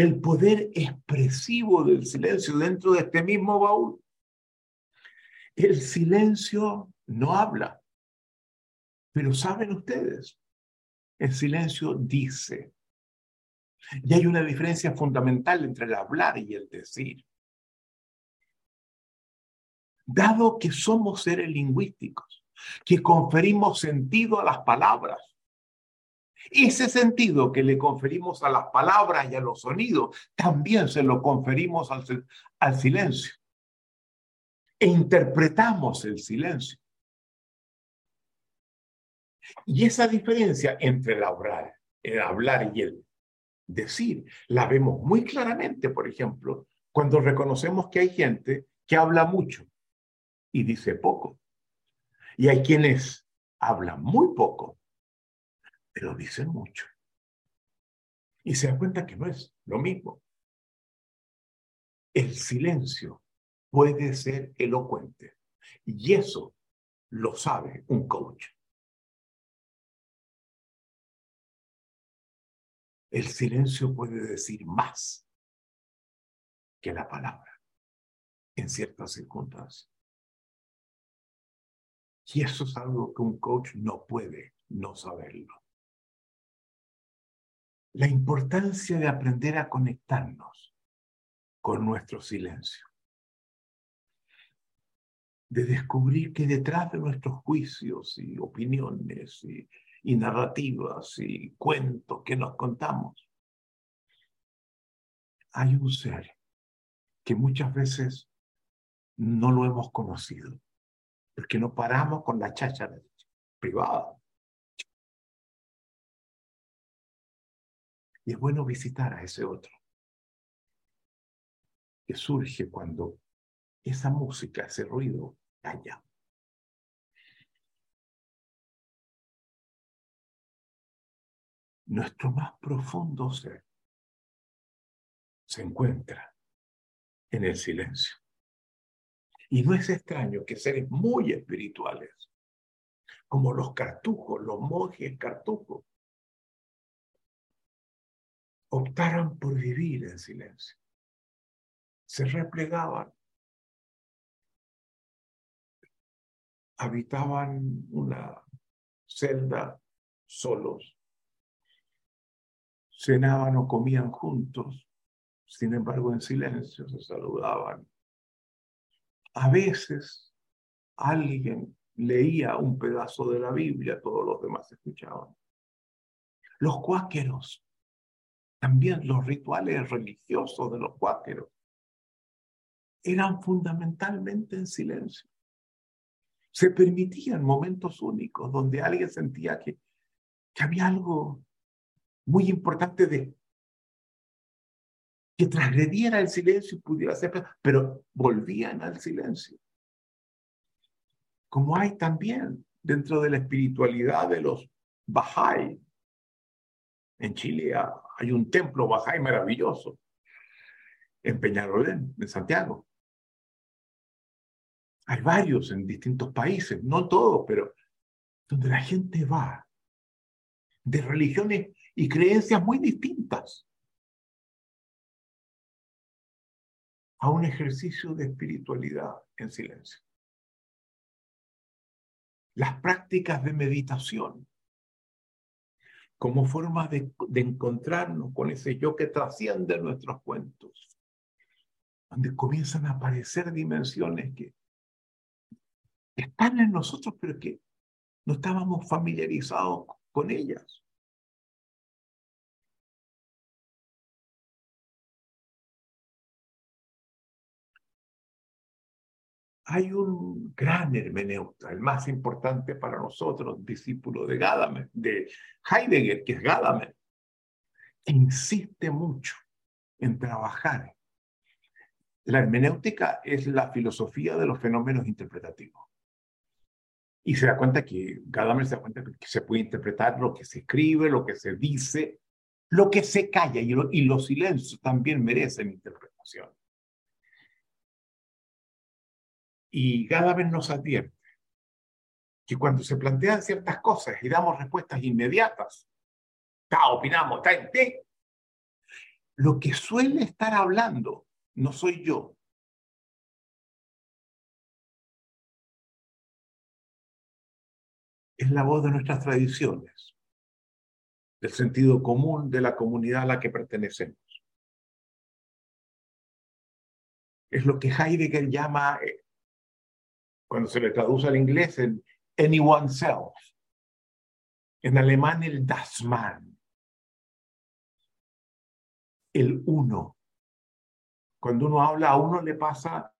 el poder expresivo del silencio dentro de este mismo baúl. El silencio no habla, pero saben ustedes, el silencio dice. Y hay una diferencia fundamental entre el hablar y el decir. Dado que somos seres lingüísticos, que conferimos sentido a las palabras, ese sentido que le conferimos a las palabras y a los sonidos, también se lo conferimos al, al silencio. E interpretamos el silencio. Y esa diferencia entre el hablar, el hablar y el decir, la vemos muy claramente, por ejemplo, cuando reconocemos que hay gente que habla mucho y dice poco. Y hay quienes hablan muy poco pero dicen mucho. Y se da cuenta que no es lo mismo. El silencio puede ser elocuente. Y eso lo sabe un coach. El silencio puede decir más que la palabra en ciertas circunstancias. Y eso es algo que un coach no puede no saberlo la importancia de aprender a conectarnos con nuestro silencio, de descubrir que detrás de nuestros juicios y opiniones y, narrativas y cuentos que nos contamos, hay un ser que muchas veces no lo hemos conocido, porque no paramos con la cháchara privada. Y es bueno visitar a ese otro, que surge cuando esa música, ese ruido, calla. Nuestro más profundo ser se encuentra en el silencio. Y no es extraño que seres muy espirituales, como los cartujos, los monjes cartujos, optaran por vivir en silencio. Se replegaban. Habitaban una celda solos. Cenaban o comían juntos, sin embargo en silencio se saludaban. A veces alguien leía un pedazo de la Biblia, todos los demás escuchaban. Los cuáqueros también los rituales religiosos de los cuáqueros eran fundamentalmente en silencio. Se permitían momentos únicos donde alguien sentía que, que había algo muy importante de que transgrediera el silencio y pudiera ser, pero volvían al silencio. Como hay también dentro de la espiritualidad de los Bahá'í. En Chile hay un templo Bahá'í maravilloso, en Peñarolén, en Santiago. Hay varios en distintos países, no todos, pero donde la gente va de religiones y creencias muy distintas a un ejercicio de espiritualidad en silencio. Las prácticas de meditación como forma de, encontrarnos con ese yo que trasciende nuestros cuentos, donde comienzan a aparecer dimensiones que están en nosotros, pero que no estábamos familiarizados con ellas. Hay un gran hermeneuta, el más importante para nosotros, discípulo de Gadamer, de Heidegger, que es Gadamer, que insiste mucho en trabajar. La hermenéutica es la filosofía de los fenómenos interpretativos. Y se da cuenta que Gadamer se da cuenta que se puede interpretar lo que se escribe, lo que se dice, lo que se calla, y, y los silencios también merecen interpretación. Y cada vez nos advierte que cuando se plantean ciertas cosas y damos respuestas inmediatas, está, opinamos, está en lo que suele estar hablando no soy yo. Es la voz de nuestras tradiciones, del sentido común de la comunidad a la que pertenecemos. Es lo que Heidegger llama eh, cuando se le traduce al inglés, el anyone self. En alemán, el das Man. El uno. Cuando uno habla, a uno le pasa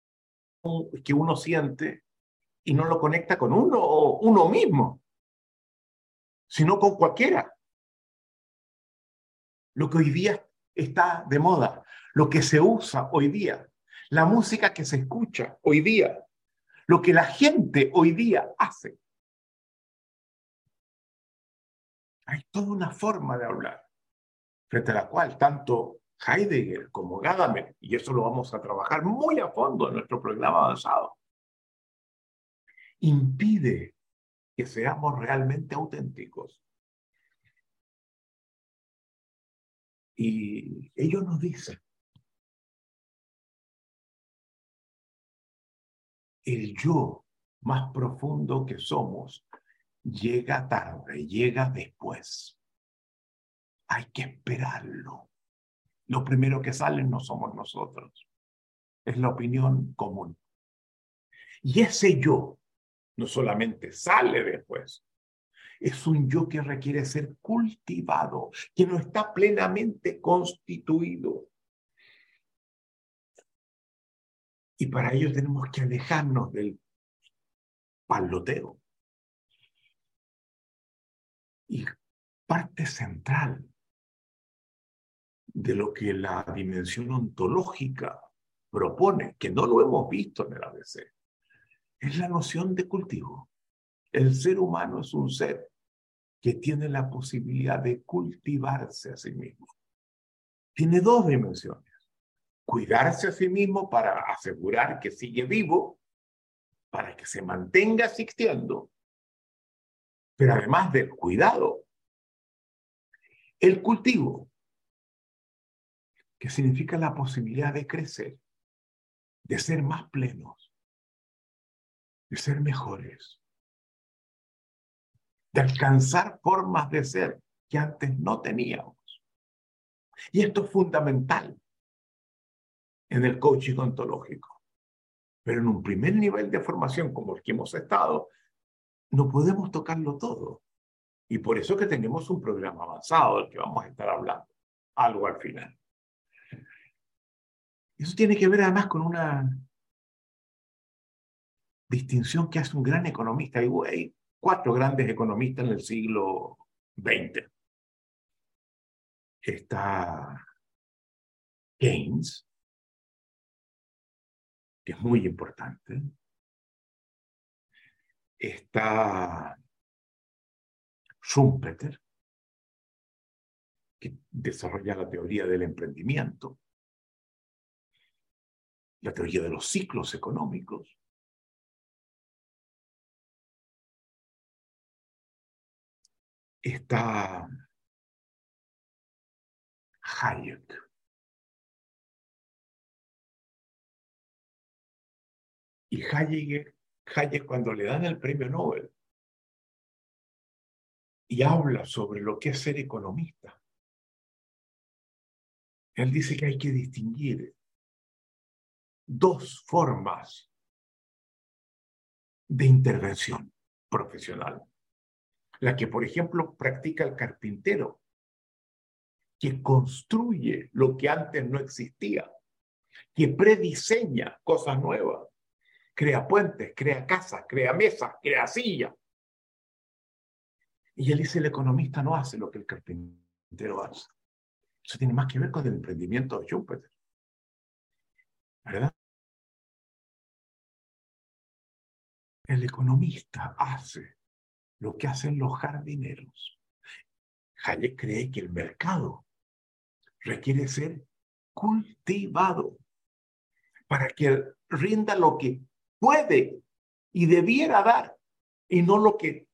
que uno siente y no lo conecta con uno o uno mismo, sino con cualquiera. Lo que hoy día está de moda, lo que se usa hoy día, la música que se escucha hoy día, lo que la gente hoy día hace. Hay toda una forma de hablar, frente a la cual tanto Heidegger como Gadamer, y eso lo vamos a trabajar muy a fondo en nuestro programa avanzado, impide que seamos realmente auténticos. Y ellos nos dicen, el yo más profundo que somos llega tarde, llega después. Hay que esperarlo. Lo primero que sale no somos nosotros, es la opinión común. Y ese yo no solamente sale después, es un yo que requiere ser cultivado, que no está plenamente constituido. Y para ello tenemos que alejarnos del paloteo. Y parte central de lo que la dimensión ontológica propone, que no lo hemos visto en el ABC, es la noción de cultivo. El ser humano es un ser que tiene la posibilidad de cultivarse a sí mismo. Tiene dos dimensiones cuidarse a sí mismo para asegurar que sigue vivo, para que se mantenga existiendo, pero además del cuidado, el cultivo, que significa la posibilidad de crecer, de ser más plenos, de ser mejores, de alcanzar formas de ser que antes no teníamos. Y esto es fundamental en el coaching ontológico. Pero en un primer nivel de formación como el que hemos estado, no podemos tocarlo todo. Y por eso que tenemos un programa avanzado del que vamos a estar hablando algo al final. Eso tiene que ver además con una distinción que hace un gran economista. Hay cuatro grandes economistas en el siglo XX. Está Keynes, es muy importante. Está Schumpeter, que desarrolla la teoría del emprendimiento, la teoría de los ciclos económicos. Está Hayek. Y Hayek, Hayek cuando le dan el premio Nobel y habla sobre lo que es ser economista, él dice que hay que distinguir dos formas de intervención profesional. La que, por ejemplo, practica el carpintero, que construye lo que antes no existía, que prediseña cosas nuevas, crea puentes, crea casas, crea mesas, crea sillas. Y él dice, el economista no hace lo que el carpintero hace. Eso tiene más que ver con el emprendimiento de Schumpeter. ¿Verdad? El economista hace lo que hacen los jardineros. Hayek cree que el mercado requiere ser cultivado para que rinda lo que puede y debiera dar y no lo que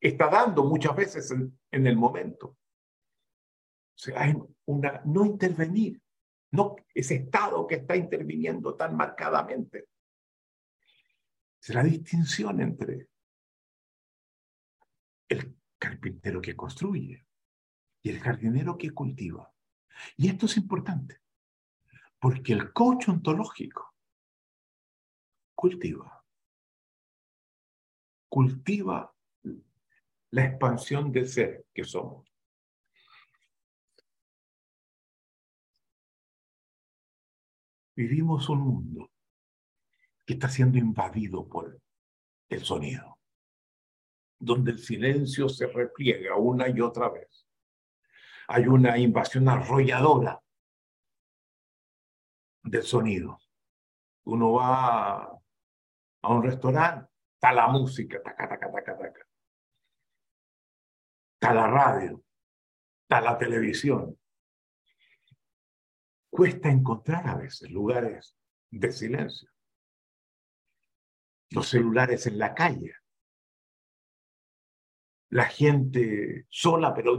está dando muchas veces en, el momento. O sea, hay una, no intervenir, no ese Estado que está interviniendo tan marcadamente. Es la distinción entre el carpintero que construye y el jardinero que cultiva. Y esto es importante, porque el coach ontológico cultiva. Cultiva la expansión del ser que somos. Vivimos un mundo que está siendo invadido por el sonido, donde el silencio se repliega una y otra vez. Hay una invasión arrolladora del sonido. Uno va a un restaurante, está la música, taca, taca, taca, taca. Está la radio, está la televisión. Cuesta encontrar a veces lugares de silencio. Los celulares en la calle. La gente sola, pero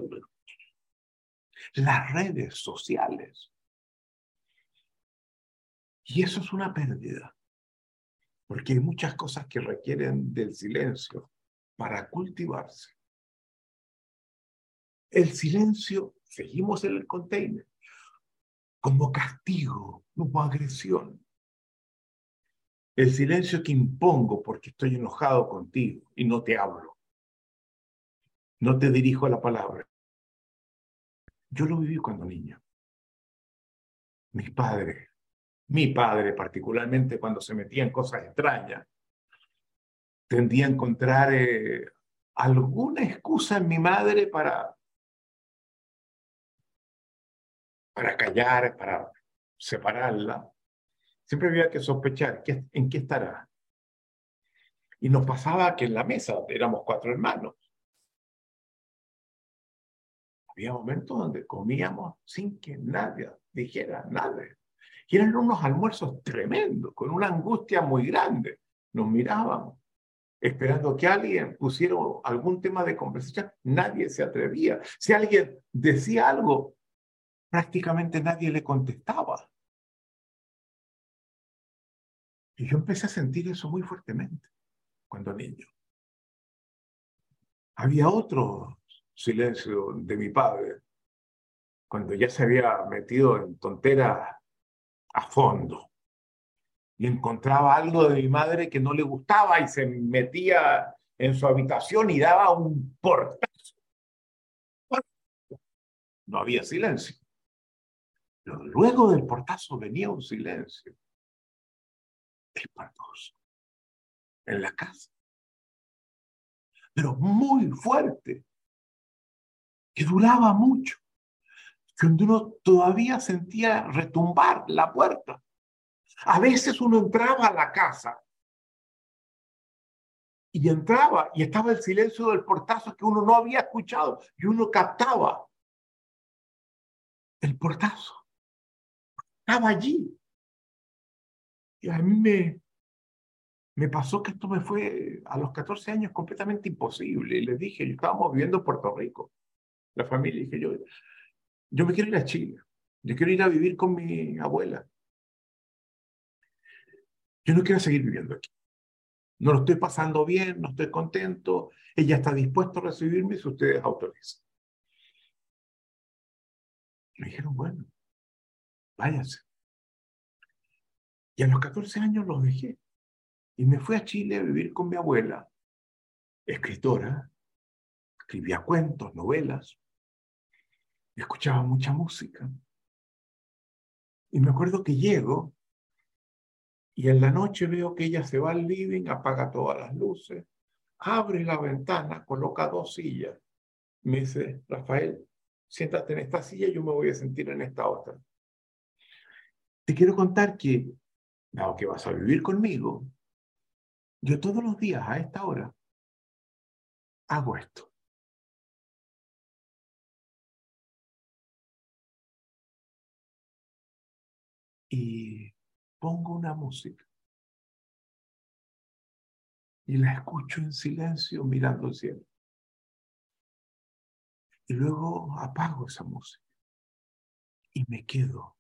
las redes sociales. Y eso es una pérdida porque hay muchas cosas que requieren del silencio para cultivarse. El silencio, seguimos en el container, como castigo, como agresión. El silencio que impongo porque estoy enojado contigo y no te hablo. No te dirijo la palabra. Yo lo viví cuando niño. Mis padres mi padre particularmente cuando se metía en cosas extrañas, tendía a encontrar eh, alguna excusa en mi madre para, para callar, para separarla. Siempre había que sospechar en qué estará. Y nos pasaba que en la mesa éramos cuatro hermanos. Había momentos donde comíamos sin que nadie dijera nada. Y eran unos almuerzos tremendos, con una angustia muy grande. Nos mirábamos, esperando que alguien pusiera algún tema de conversación. Nadie se atrevía. Si alguien decía algo, prácticamente nadie le contestaba. Y yo empecé a sentir eso muy fuertemente cuando niño. Había otro silencio de mi padre, cuando ya se había metido en tonteras a fondo. Y encontraba algo de mi madre que no le gustaba y se metía en su habitación y daba un portazo. No había silencio. Pero luego del portazo venía un silencio espantoso en la casa, pero muy fuerte, que duraba mucho, que uno todavía sentía retumbar la puerta. A veces uno entraba a la casa y entraba y estaba el silencio del portazo que uno no había escuchado y uno captaba el portazo. Estaba allí. Y a mí me, me pasó que esto me fue a los 14 años completamente imposible. Y les dije, yo estábamos viviendo en Puerto Rico, la familia, y dije yo, yo me quiero ir a Chile, yo quiero ir a vivir con mi abuela. Yo no quiero seguir viviendo aquí. No lo estoy pasando bien, no estoy contento. Ella está dispuesta a recibirme si ustedes autorizan. Me dijeron, bueno, váyase. Y a los 14 años los dejé. Y me fui a Chile a vivir con mi abuela, escritora. Escribía cuentos, novelas. Escuchaba mucha música. Y me acuerdo que llego y en la noche veo que ella se va al living, apaga todas las luces, abre la ventana, coloca dos sillas. Me dice, Rafael, siéntate en esta silla, yo me voy a sentir en esta otra. Te quiero contar que, dado que vas a vivir conmigo, yo todos los días a esta hora hago esto. Y pongo una música y la escucho en silencio mirando el cielo. Y luego apago esa música y me quedo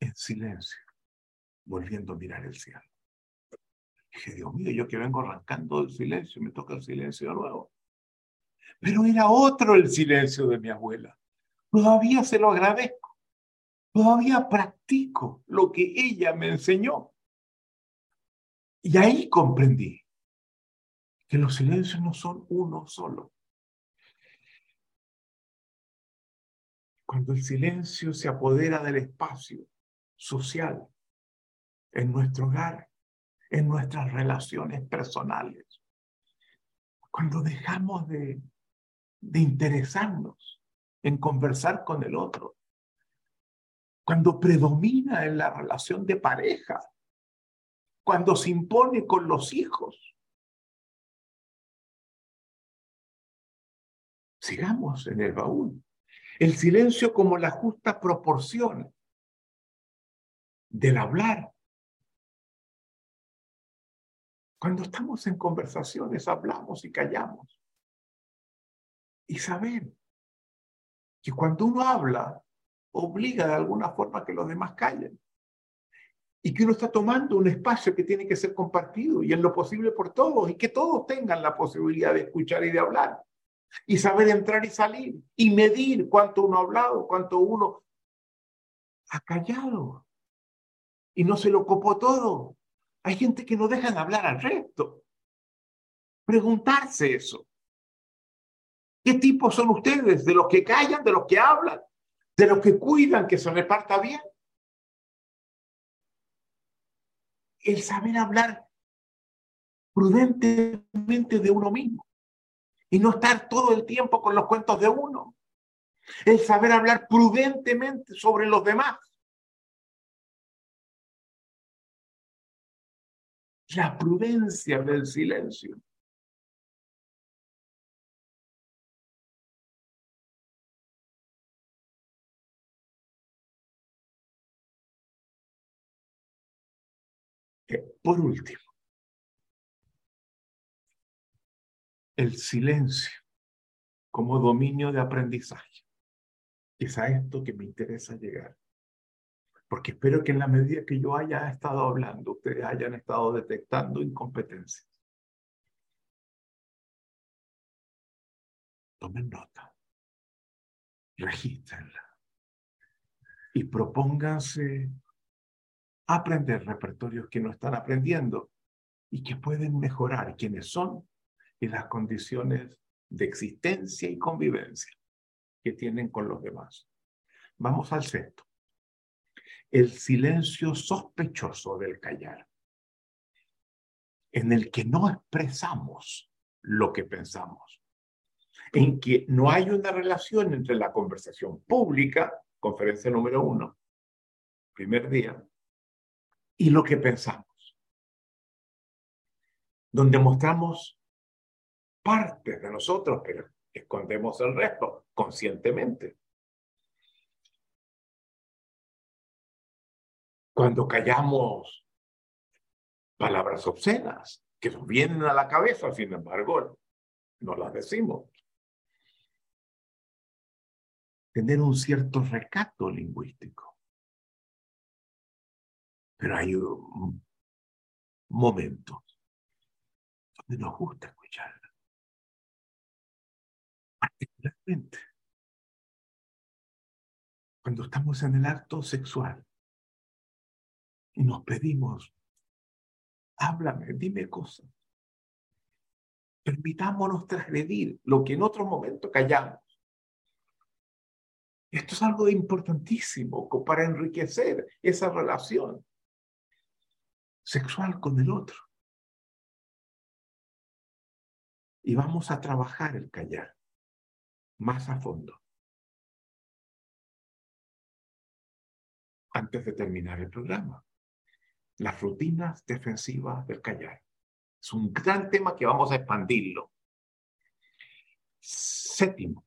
en silencio, volviendo a mirar el cielo. dije, Dios mío, yo que vengo arrancando del silencio, me toca el silencio de nuevo. Pero era otro el silencio de mi abuela. Todavía se lo agradezco. Todavía practico lo que ella me enseñó. Y ahí comprendí que los silencios no son uno solo. Cuando el silencio se apodera del espacio social, en nuestro hogar, en nuestras relaciones personales, cuando dejamos de, de interesarnos en conversar con el otro, cuando predomina en la relación de pareja, cuando se impone con los hijos. Sigamos en el baúl. El silencio como la justa proporción del hablar. Cuando estamos en conversaciones, hablamos y callamos. Y saber que cuando uno habla, obliga de alguna forma que los demás callen. Y que uno está tomando un espacio que tiene que ser compartido y en lo posible por todos y que todos tengan la posibilidad de escuchar y de hablar. Y saber entrar y salir y medir cuánto uno ha hablado, cuánto uno ha callado. Y no se lo copó todo. Hay gente que no dejan hablar al resto. Preguntarse eso. ¿Qué tipos son ustedes? ¿De los que callan, de los que hablan? De los que cuidan que se reparta bien. El saber hablar prudentemente de uno mismo y no estar todo el tiempo con los cuentos de uno. El saber hablar prudentemente sobre los demás. La prudencia del silencio. Por último, el silencio como dominio de aprendizaje. Es a esto que me interesa llegar. Porque espero que en la medida que yo haya estado hablando, ustedes hayan estado detectando incompetencias. Tomen nota, regístrenla y propónganse aprender repertorios que no están aprendiendo y que pueden mejorar quienes son y las condiciones de existencia y convivencia que tienen con los demás. Vamos al sexto. el silencio sospechoso del callar, en el que no expresamos lo que pensamos, en que no hay una relación entre la conversación pública, conferencia número uno, primer día, y lo que pensamos, donde mostramos parte de nosotros, pero escondemos el resto conscientemente. Cuando callamos palabras obscenas que nos vienen a la cabeza, sin embargo, no las decimos. Tener un cierto recato lingüístico. Pero hay momentos donde nos gusta escuchar. Particularmente cuando estamos en el acto sexual y nos pedimos, háblame, dime cosas. Permitámonos transgredir lo que en otro momento callamos. Esto es algo importantísimo para enriquecer esa relación sexual con el otro. Y vamos a trabajar el callar más a fondo. Antes de terminar el programa las rutinas defensivas del callar. Es un gran tema que vamos a expandirlo. Séptimo,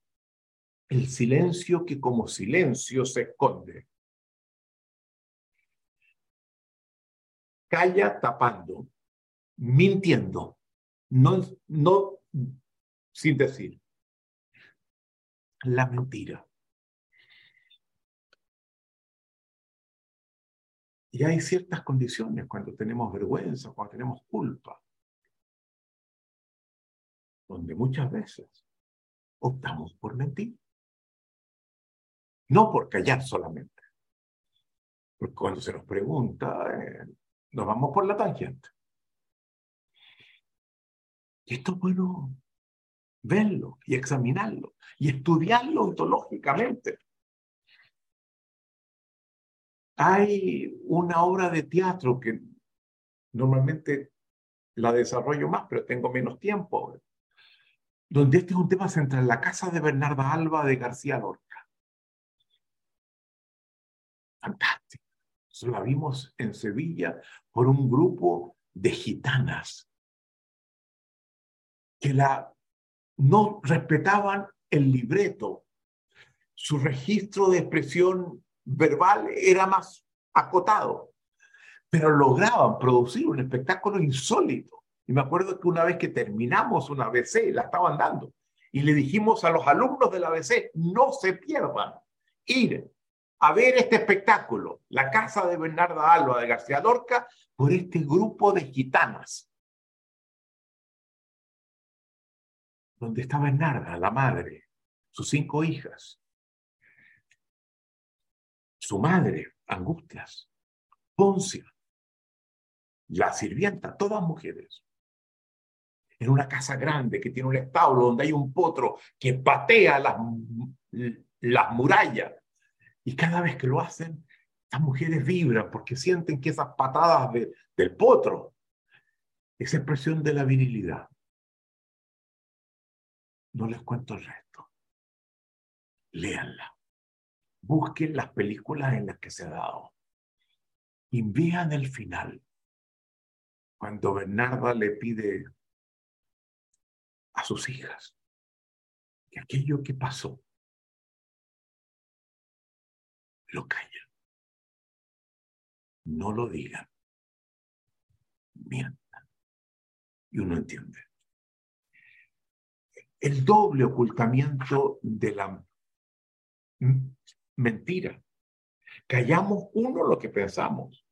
el silencio que como silencio se esconde. Calla tapando, mintiendo, no, no sin decir. La mentira. Y hay ciertas condiciones cuando tenemos vergüenza, cuando tenemos culpa, donde muchas veces optamos por mentir. No por callar solamente. Porque cuando se nos pregunta, eh, nos vamos por la tangente. Y esto es bueno verlo y examinarlo y estudiarlo ontológicamente. Hay una obra de teatro que normalmente la desarrollo más, pero tengo menos tiempo, donde este es un tema central, la casa de Bernarda Alba de García Lorca. Fantástico. La vimos en Sevilla por un grupo de gitanas que la, no respetaban el libreto, su registro de expresión verbal era más acotado, pero lograban producir un espectáculo insólito. Y me acuerdo que una vez que terminamos una ABC, la estaban dando, y le dijimos a los alumnos de la ABC, no se pierdan, ir a ver este espectáculo, la casa de Bernarda Alba de García Lorca, por este grupo de gitanas. Donde está Bernarda, la madre, sus cinco hijas, su madre, Angustias, Poncia, la sirvienta, todas mujeres, en una casa grande que tiene un establo donde hay un potro que patea las, las murallas. Y cada vez que lo hacen, las mujeres vibran porque sienten que esas patadas del potro, esa expresión de la virilidad. No les cuento el resto. Léanla busquen las películas en las que se ha dado. Y el final. Cuando Bernarda le pide a sus hijas que aquello que pasó lo callen. No lo digan. Mientan. Y uno entiende. El doble ocultamiento de la mentira. Callamos uno lo que pensamos.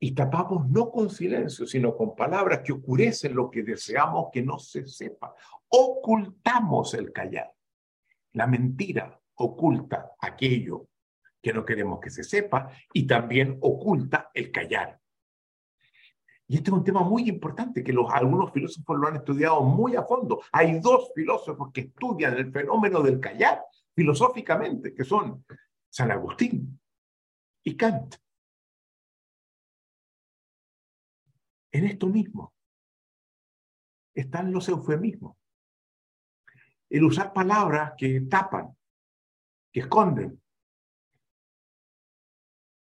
Y tapamos no con silencio, sino con palabras que oscurecen lo que deseamos que no se sepa. Ocultamos el callar. La mentira oculta aquello que no queremos que se sepa y también oculta el callar. Y este es un tema muy importante que los, algunos filósofos lo han estudiado muy a fondo. Hay dos filósofos que estudian el fenómeno del callar filosóficamente, que son San Agustín y Kant. En esto mismo están los eufemismos. El usar palabras que tapan, que esconden.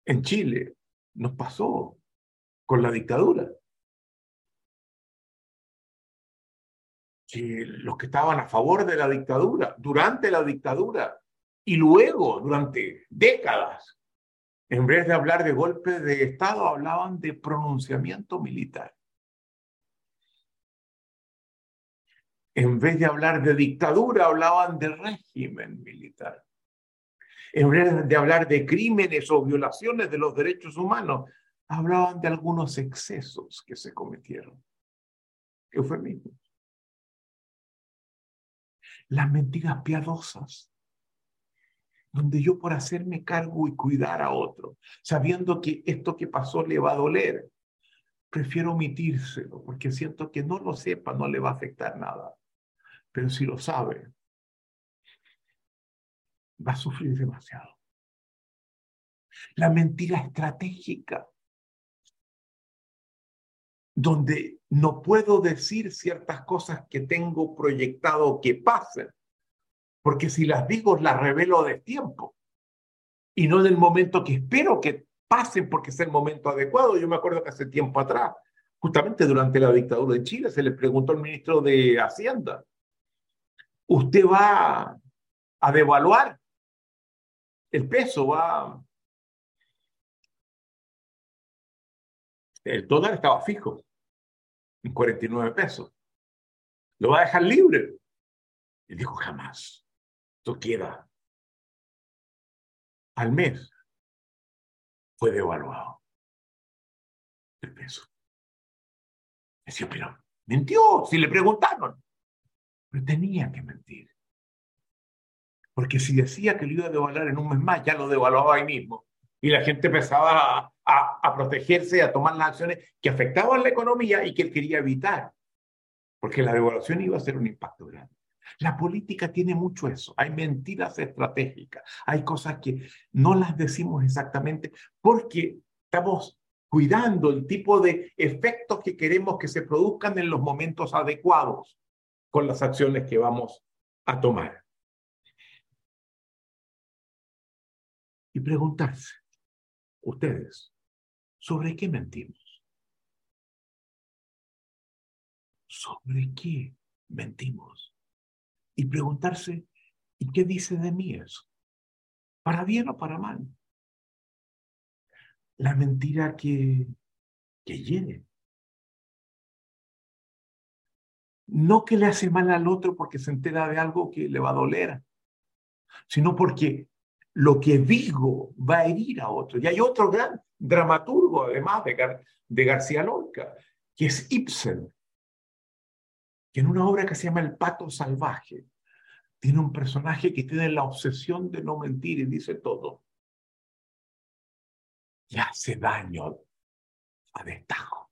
En Chile nos pasó con la dictadura. Que los que estaban a favor de la dictadura, durante la dictadura y luego, durante décadas, en vez de hablar de golpe de Estado, hablaban de pronunciamiento militar. En vez de hablar de dictadura, hablaban de régimen militar. En vez de hablar de crímenes o violaciones de los derechos humanos, hablaban de algunos excesos que se cometieron. Eufemismos. Las mentiras piadosas donde yo por hacerme cargo y cuidar a otro, sabiendo que esto que pasó le va a doler, prefiero omitírselo porque siento que no lo sepa, no le va a afectar nada. Pero si lo sabe, va a sufrir demasiado. La mentira estratégica, donde no puedo decir ciertas cosas que tengo proyectado que pasen, porque si las digo, las revelo de tiempo y no en el momento que espero que pasen porque es el momento adecuado. Yo me acuerdo que hace tiempo atrás, justamente durante la dictadura de Chile, se le preguntó al ministro de Hacienda, ¿usted va a devaluar el peso? ¿Va El dólar estaba fijo en 49 pesos. ¿Lo va a dejar libre? Y dijo, jamás esto queda al mes, fue devaluado el peso. Decía, pero mintió, si le preguntaron. Pero tenía que mentir. Porque si decía que lo iba a devaluar en un mes más, ya lo devaluaba ahí mismo. Y la gente empezaba a, a, protegerse, a tomar las acciones que afectaban la economía y que él quería evitar. Porque la devaluación iba a ser un impacto grande. La política tiene mucho eso. Hay mentiras estratégicas. Hay cosas que no las decimos exactamente porque estamos cuidando el tipo de efectos que queremos que se produzcan en los momentos adecuados con las acciones que vamos a tomar. Y preguntarse, ustedes, ¿sobre qué mentimos? ¿Sobre qué mentimos? y preguntarse, ¿y qué dice de mí eso? ¿Para bien o para mal? La mentira que, que llegue. No que le hace mal al otro porque se entera de algo que le va a doler, sino porque lo que digo va a herir a otro. Y hay otro gran dramaturgo, además de, de García Lorca, que es Ibsen, que en una obra que se llama El pato salvaje, tiene un personaje que tiene la obsesión de no mentir y dice todo. Y hace daño a destajo.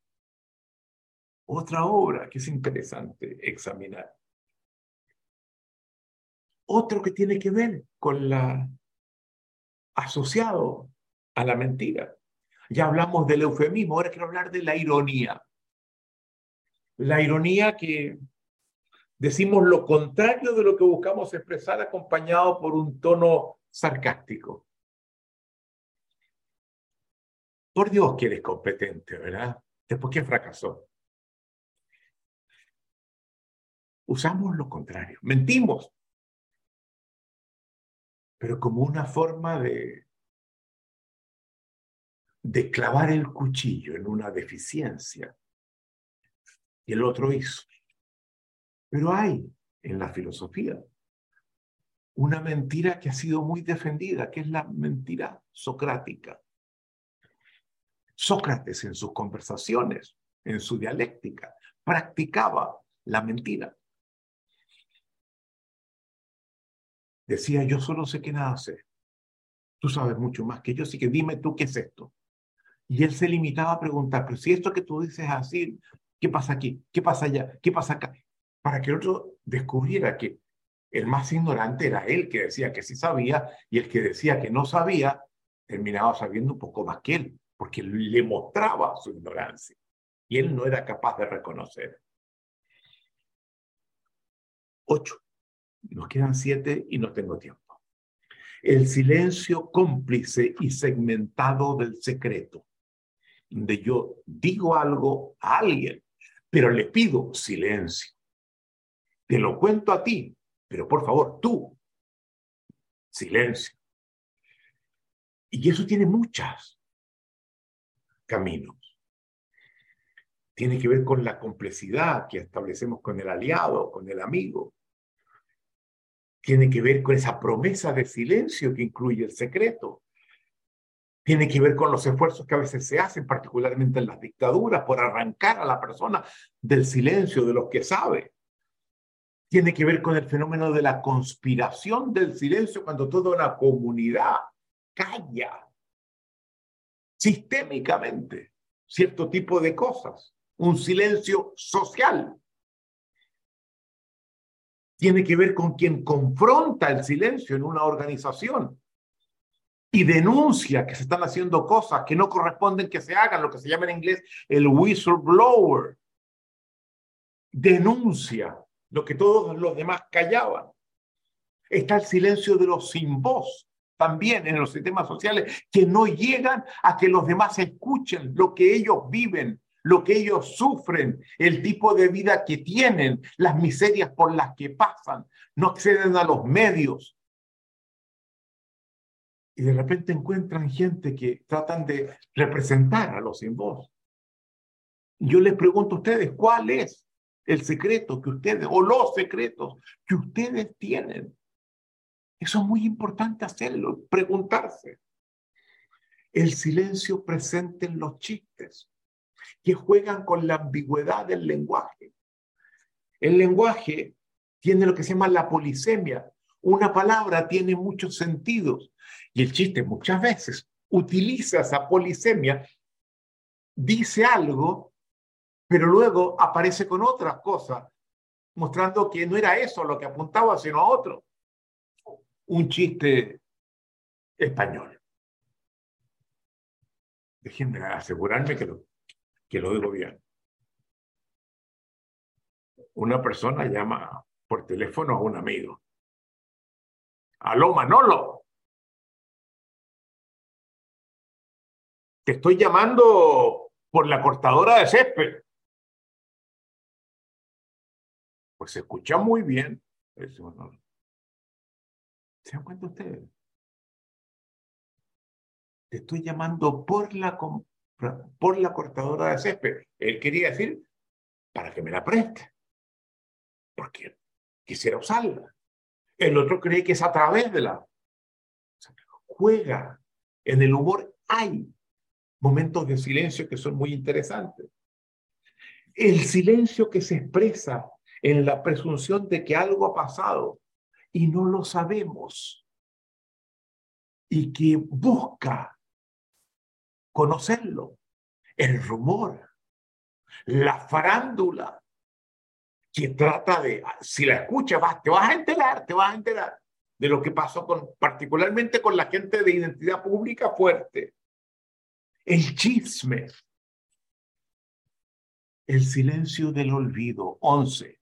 Otra obra que es interesante examinar. Otro que tiene que ver con la asociado a la mentira. Ya hablamos del eufemismo, ahora quiero hablar de la ironía. La ironía que decimos lo contrario de lo que buscamos expresar acompañado por un tono sarcástico. Por Dios que eres competente, ¿verdad? Después que fracasó. Usamos lo contrario, mentimos, pero como una forma de, de clavar el cuchillo en una deficiencia. Y el otro hizo. Pero hay en la filosofía una mentira que ha sido muy defendida, que es la mentira socrática. Sócrates en sus conversaciones, en su dialéctica, practicaba la mentira. Decía, yo solo sé que nada sé. Tú sabes mucho más que yo, así que dime tú qué es esto. Y él se limitaba a preguntar, pero si esto que tú dices es así, ¿qué pasa aquí? ¿Qué pasa allá? ¿Qué pasa acá? para que el otro descubriera que El más ignorante era él que decía que sí sabía y el que decía que no sabía terminaba sabiendo un poco más que él, porque le mostraba su ignorancia y él no era capaz de reconocer. Ocho. Nos quedan siete y no tengo tiempo. El silencio cómplice y segmentado del secreto, donde yo digo algo a alguien, pero le pido silencio. Te lo cuento a ti, pero por favor, tú, silencio. Y eso tiene muchos caminos. Tiene que ver con la complejidad que establecemos con el aliado, con el amigo. Tiene que ver con esa promesa de silencio que incluye el secreto. Tiene que ver con los esfuerzos que a veces se hacen, particularmente en las dictaduras, por arrancar a la persona del silencio, de los que sabe. Tiene que ver con el fenómeno de la conspiración del silencio cuando toda una comunidad calla sistémicamente cierto tipo de cosas, un silencio social. Tiene que ver con quien confronta el silencio en una organización y denuncia que se están haciendo cosas que no corresponden que se hagan, lo que se llama en inglés el whistleblower. Denuncia lo que todos los demás callaban. Está el silencio de los sin voz, también en los sistemas sociales que no llegan a que los demás escuchen lo que ellos viven, lo que ellos sufren, el tipo de vida que tienen, las miserias por las que pasan, no acceden a los medios. Y de repente encuentran gente que tratan de representar a los sin voz. Yo les pregunto a ustedes, ¿cuál es el secreto que ustedes, o los secretos que ustedes tienen eso es muy importante hacerlo, preguntarse. El silencio presente en los chistes, que juegan con la ambigüedad del lenguaje. El lenguaje tiene lo que se llama la polisemia. Una palabra tiene muchos sentidos y el chiste muchas veces utiliza esa polisemia, dice algo, pero luego aparece con otras cosas, mostrando que no era eso lo que apuntaba, sino a otro un chiste español. Déjenme asegurarme que lo, que lo digo bien. Una persona llama por teléfono a un amigo. Aló, Manolo. Te estoy llamando por la cortadora de césped. Pues se escucha muy bien. ¿Se dan cuenta ustedes? Te estoy llamando por la, por la cortadora de césped. Él quería decir, para que me la preste. Porque quisiera usarla. El otro cree que es a través de la... juega. En el humor hay momentos de silencio que son muy interesantes. El silencio que se expresa en la presunción de que algo ha pasado y no lo sabemos y que busca conocerlo. El rumor, la farándula, que trata de, si la escuchas, te vas a enterar, te vas a enterar de lo que pasó con, particularmente con la gente de identidad pública fuerte. El chisme, el silencio del olvido. Once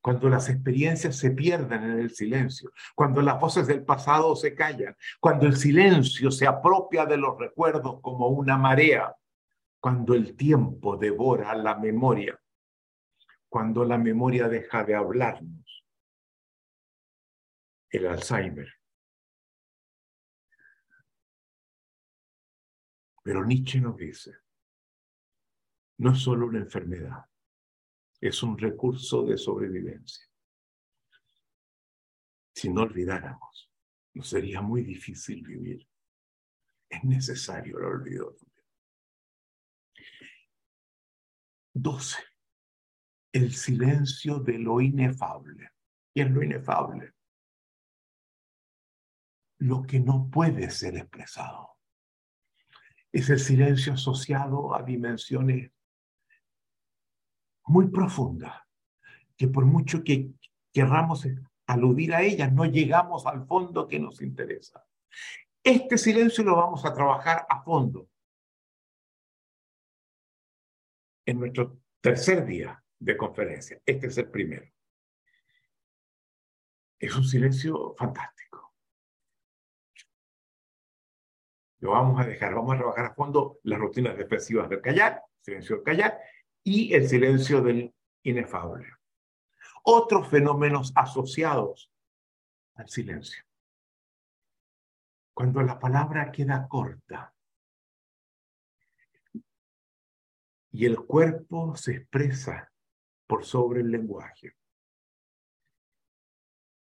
cuando las experiencias se pierden en el silencio, cuando las voces del pasado se callan, cuando el silencio se apropia de los recuerdos como una marea, cuando el tiempo devora la memoria, cuando la memoria deja de hablarnos. El Alzheimer. Pero Nietzsche nos dice, no es solo una enfermedad, es un recurso de sobrevivencia. Si no olvidáramos, nos sería muy difícil vivir. Es necesario el olvido también. 12. El silencio de lo inefable. ¿Qué es lo inefable? Lo que no puede ser expresado. Es el silencio asociado a dimensiones muy profunda, que por mucho que querramos aludir a ellas, no llegamos al fondo que nos interesa. Este silencio lo vamos a trabajar a fondo en nuestro tercer día de conferencia. Este es el primero. Es un silencio fantástico. Lo vamos a dejar, vamos a trabajar a fondo las rutinas defensivas del callar, silencio del callar, y el silencio del inefable. Otros fenómenos asociados al silencio. Cuando la palabra queda corta y el cuerpo se expresa por sobre el lenguaje.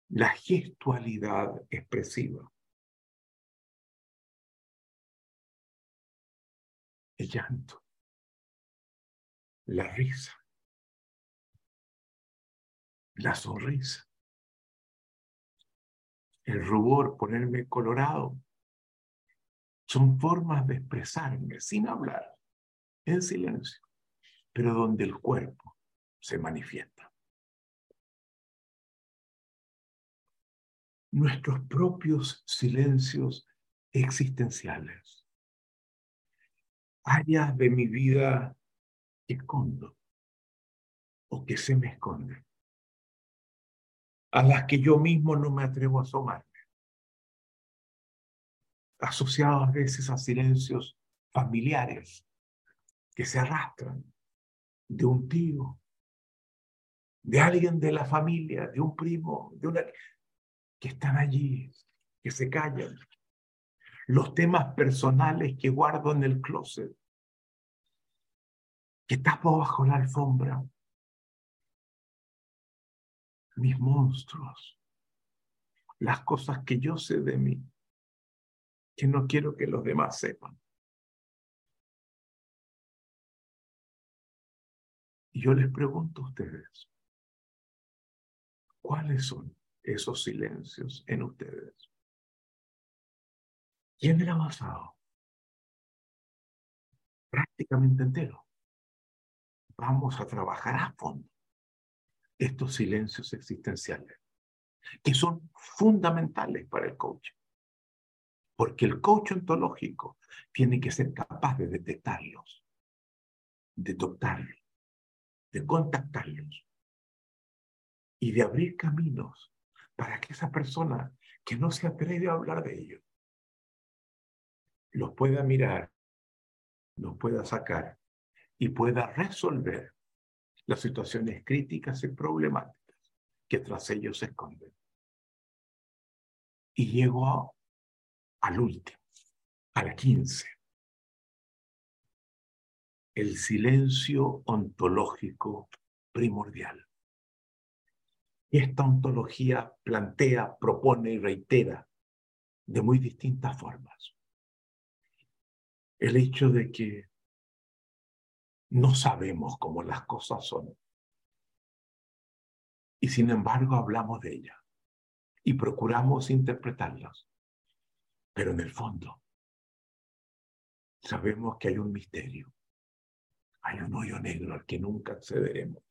La gestualidad expresiva. El llanto. La risa. La sonrisa. El rubor, ponerme colorado. Son formas de expresarme sin hablar, en silencio, pero donde el cuerpo se manifiesta. Nuestros propios silencios existenciales. Áreas de mi vida escondo o que se me esconden, a las que yo mismo no me atrevo a asomarme, asociados a veces a silencios familiares que se arrastran de un tío, de alguien de la familia, de un primo, de una que están allí, que se callan. Los temas personales que guardo en el closet, que tapo bajo la alfombra. Mis monstruos, las cosas que yo sé de mí, que no quiero que los demás sepan. Y yo les pregunto a ustedes, ¿Cuáles son esos silencios en ustedes? ¿Quién era basado? Prácticamente entero. Vamos a trabajar a fondo estos silencios existenciales, que son fundamentales para el coach. Porque el coach ontológico tiene que ser capaz de detectarlos, de tocarlos, de contactarlos y de abrir caminos para que esa persona que no se atreve a hablar de ello los pueda mirar, los pueda sacar y pueda resolver las situaciones críticas y problemáticas que tras ellos se esconden. Y llego al último, al 15. El silencio ontológico primordial. Esta ontología plantea, propone y reitera de muy distintas formas el hecho de que no sabemos cómo las cosas son. Y sin embargo hablamos de ellas y procuramos interpretarlas. Pero en el fondo sabemos que hay un misterio, hay un hoyo negro al que nunca accederemos.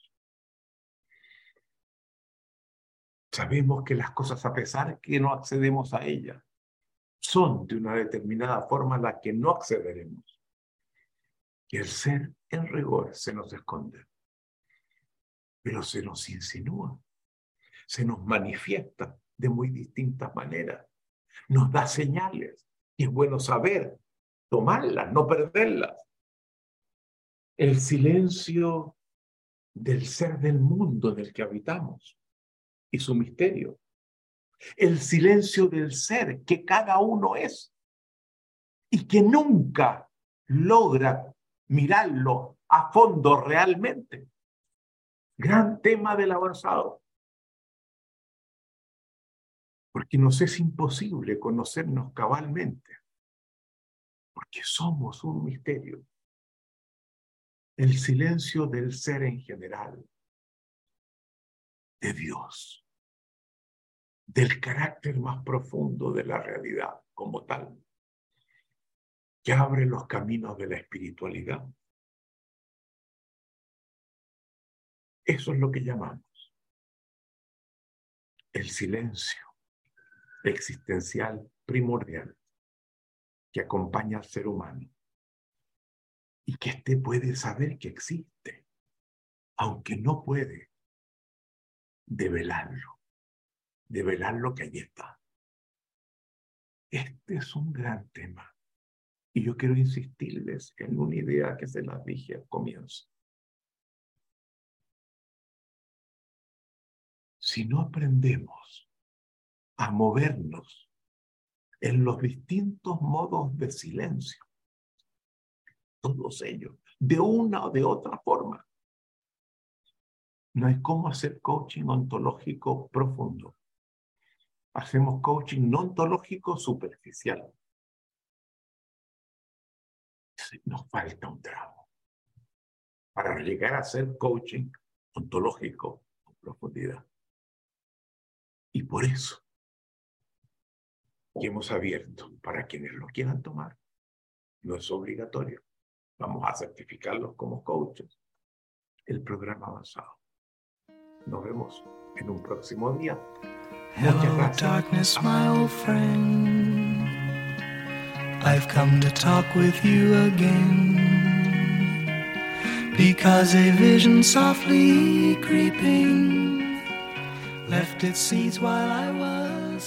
Sabemos que las cosas, a pesar que no accedemos a ellas, son de una determinada forma a la que no accederemos. Y el ser en rigor se nos esconde, pero se nos insinúa, se nos manifiesta de muy distintas maneras, nos da señales y es bueno saber, tomarlas, no perderlas. El silencio del ser del mundo en el que habitamos y su misterio. El silencio del ser que cada uno es y que nunca logra mirarlo a fondo realmente. Gran tema del avanzado. Porque nos es imposible conocernos cabalmente. Porque somos un misterio. El silencio del ser en general. De Dios del carácter más profundo de la realidad como tal, que abre los caminos de la espiritualidad. Eso es lo que llamamos el silencio existencial primordial que acompaña al ser humano y que éste puede saber que existe, aunque no puede develarlo, develar lo que allí está. Este es un gran tema y yo quiero insistirles en una idea que se las dije al comienzo. Si no aprendemos a movernos en los distintos modos de silencio, todos ellos, de una o de otra forma. No hay cómo hacer coaching ontológico profundo. Hacemos coaching no ontológico superficial. Nos falta un tramo para llegar a hacer coaching ontológico con profundidad. Y por eso que hemos abierto para quienes lo quieran tomar. No es obligatorio. Vamos a certificarlos como coaches. El programa avanzado. Nos vemos en un próximo día. Hello, darkness, my old friend. I've come to talk with you again. Because a vision softly creeping left its seeds while I was.